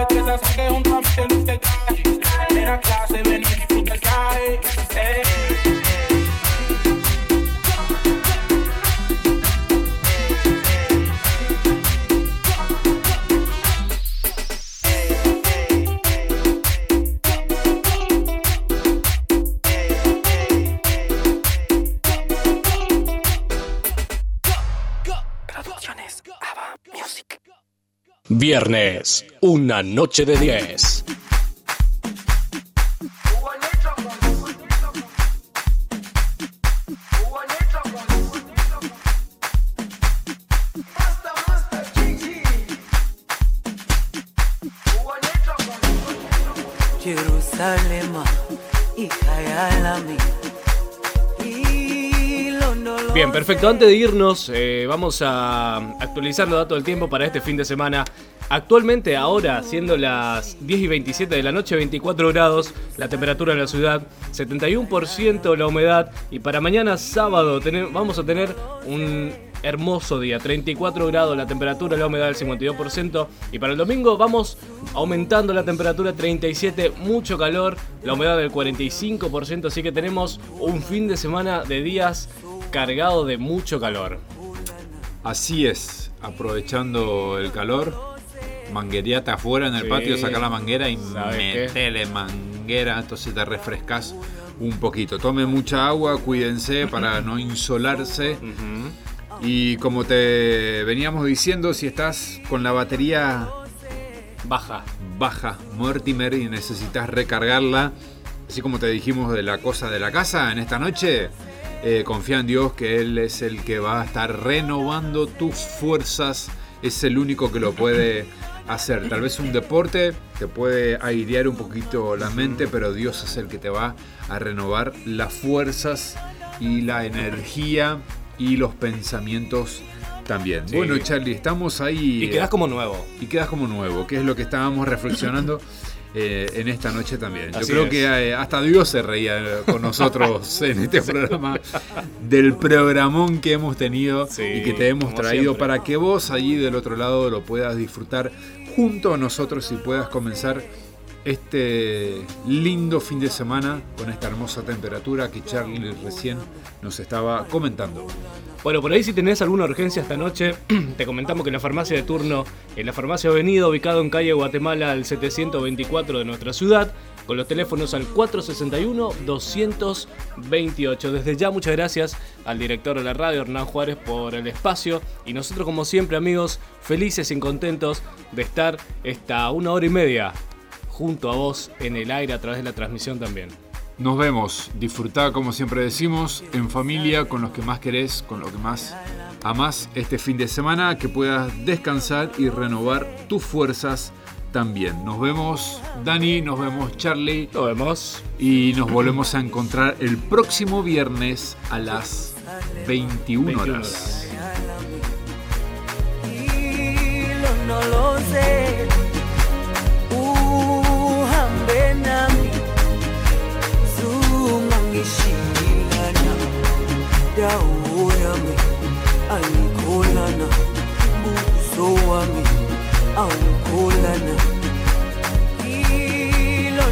acabe. Muchas de esas que junto a mí te luz te traje. Primera clase, ven y disfruta. Viernes, una noche de 10. Jerusalema, hija Bien, perfecto. Antes de irnos, eh, vamos a actualizar los datos del tiempo para este fin de semana. Actualmente, ahora, siendo las 10 y 27 de la noche, 24 grados, la temperatura en la ciudad, 71% la humedad. Y para mañana, sábado, vamos a tener un hermoso día, 34 grados la temperatura, la humedad del 52%. Y para el domingo, vamos aumentando la temperatura, 37, mucho calor, la humedad del 45%. Así que tenemos un fin de semana de días cargado de mucho calor. Así es, aprovechando el calor, manguereate afuera en el Sí. patio, saca la manguera y metele manguera, entonces te refrescas un poquito. Tome mucha agua, cuídense para no insolarse. Y como te veníamos diciendo, si estás con la batería baja, baja, Mortimer, y necesitas recargarla, así como te dijimos de la cosa de la casa en esta noche, eh, confía en Dios que Él es el que va a estar renovando tus fuerzas, es el único que lo puede hacer. Tal vez un deporte te puede airear un poquito la mente, pero Dios es el que te va a renovar las fuerzas y la energía y los pensamientos también. Sí. Bueno, Charlie, estamos ahí. Y quedás como nuevo. Y quedas como nuevo, que es lo que estábamos reflexionando eh, en esta noche también. Yo Así creo es. que eh, hasta Dios se reía con nosotros en este programa, del programón que hemos tenido y que te hemos traído siempre. para que vos allí del otro lado lo puedas disfrutar junto a nosotros y puedas comenzar este lindo fin de semana con esta hermosa temperatura que Charlie recién nos estaba comentando. Bueno, por ahí si tenés alguna urgencia esta noche, te comentamos que la farmacia de turno, en la farmacia Avenida, ubicado en calle Guatemala al 724 de nuestra ciudad, con los teléfonos al 461-228. Desde ya muchas gracias al director de la radio, Hernán Juárez, por el espacio. Y nosotros como siempre amigos, felices y contentos de estar esta una hora y media junto a vos en el aire a través de la transmisión también. Nos vemos, disfrutá como siempre decimos, en familia, con los que más querés, con los que más amás este fin de semana, que puedas descansar y renovar tus fuerzas también. Nos vemos, Dani, nos vemos, Charlie. Nos vemos. Y nos volvemos a encontrar el próximo viernes a las 21 horas. Hilo no lo sé. Nami. Zungangishilana. Dawo yami ayikholana. Buso wami awukholana. Hilo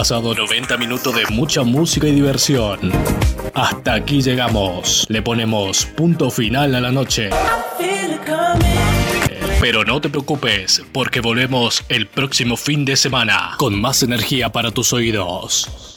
pasado 90 minutos de mucha música y diversión. Hasta aquí llegamos. Le ponemos punto final a la noche. Pero no te preocupes, porque volvemos el próximo fin de semana con más energía para tus oídos.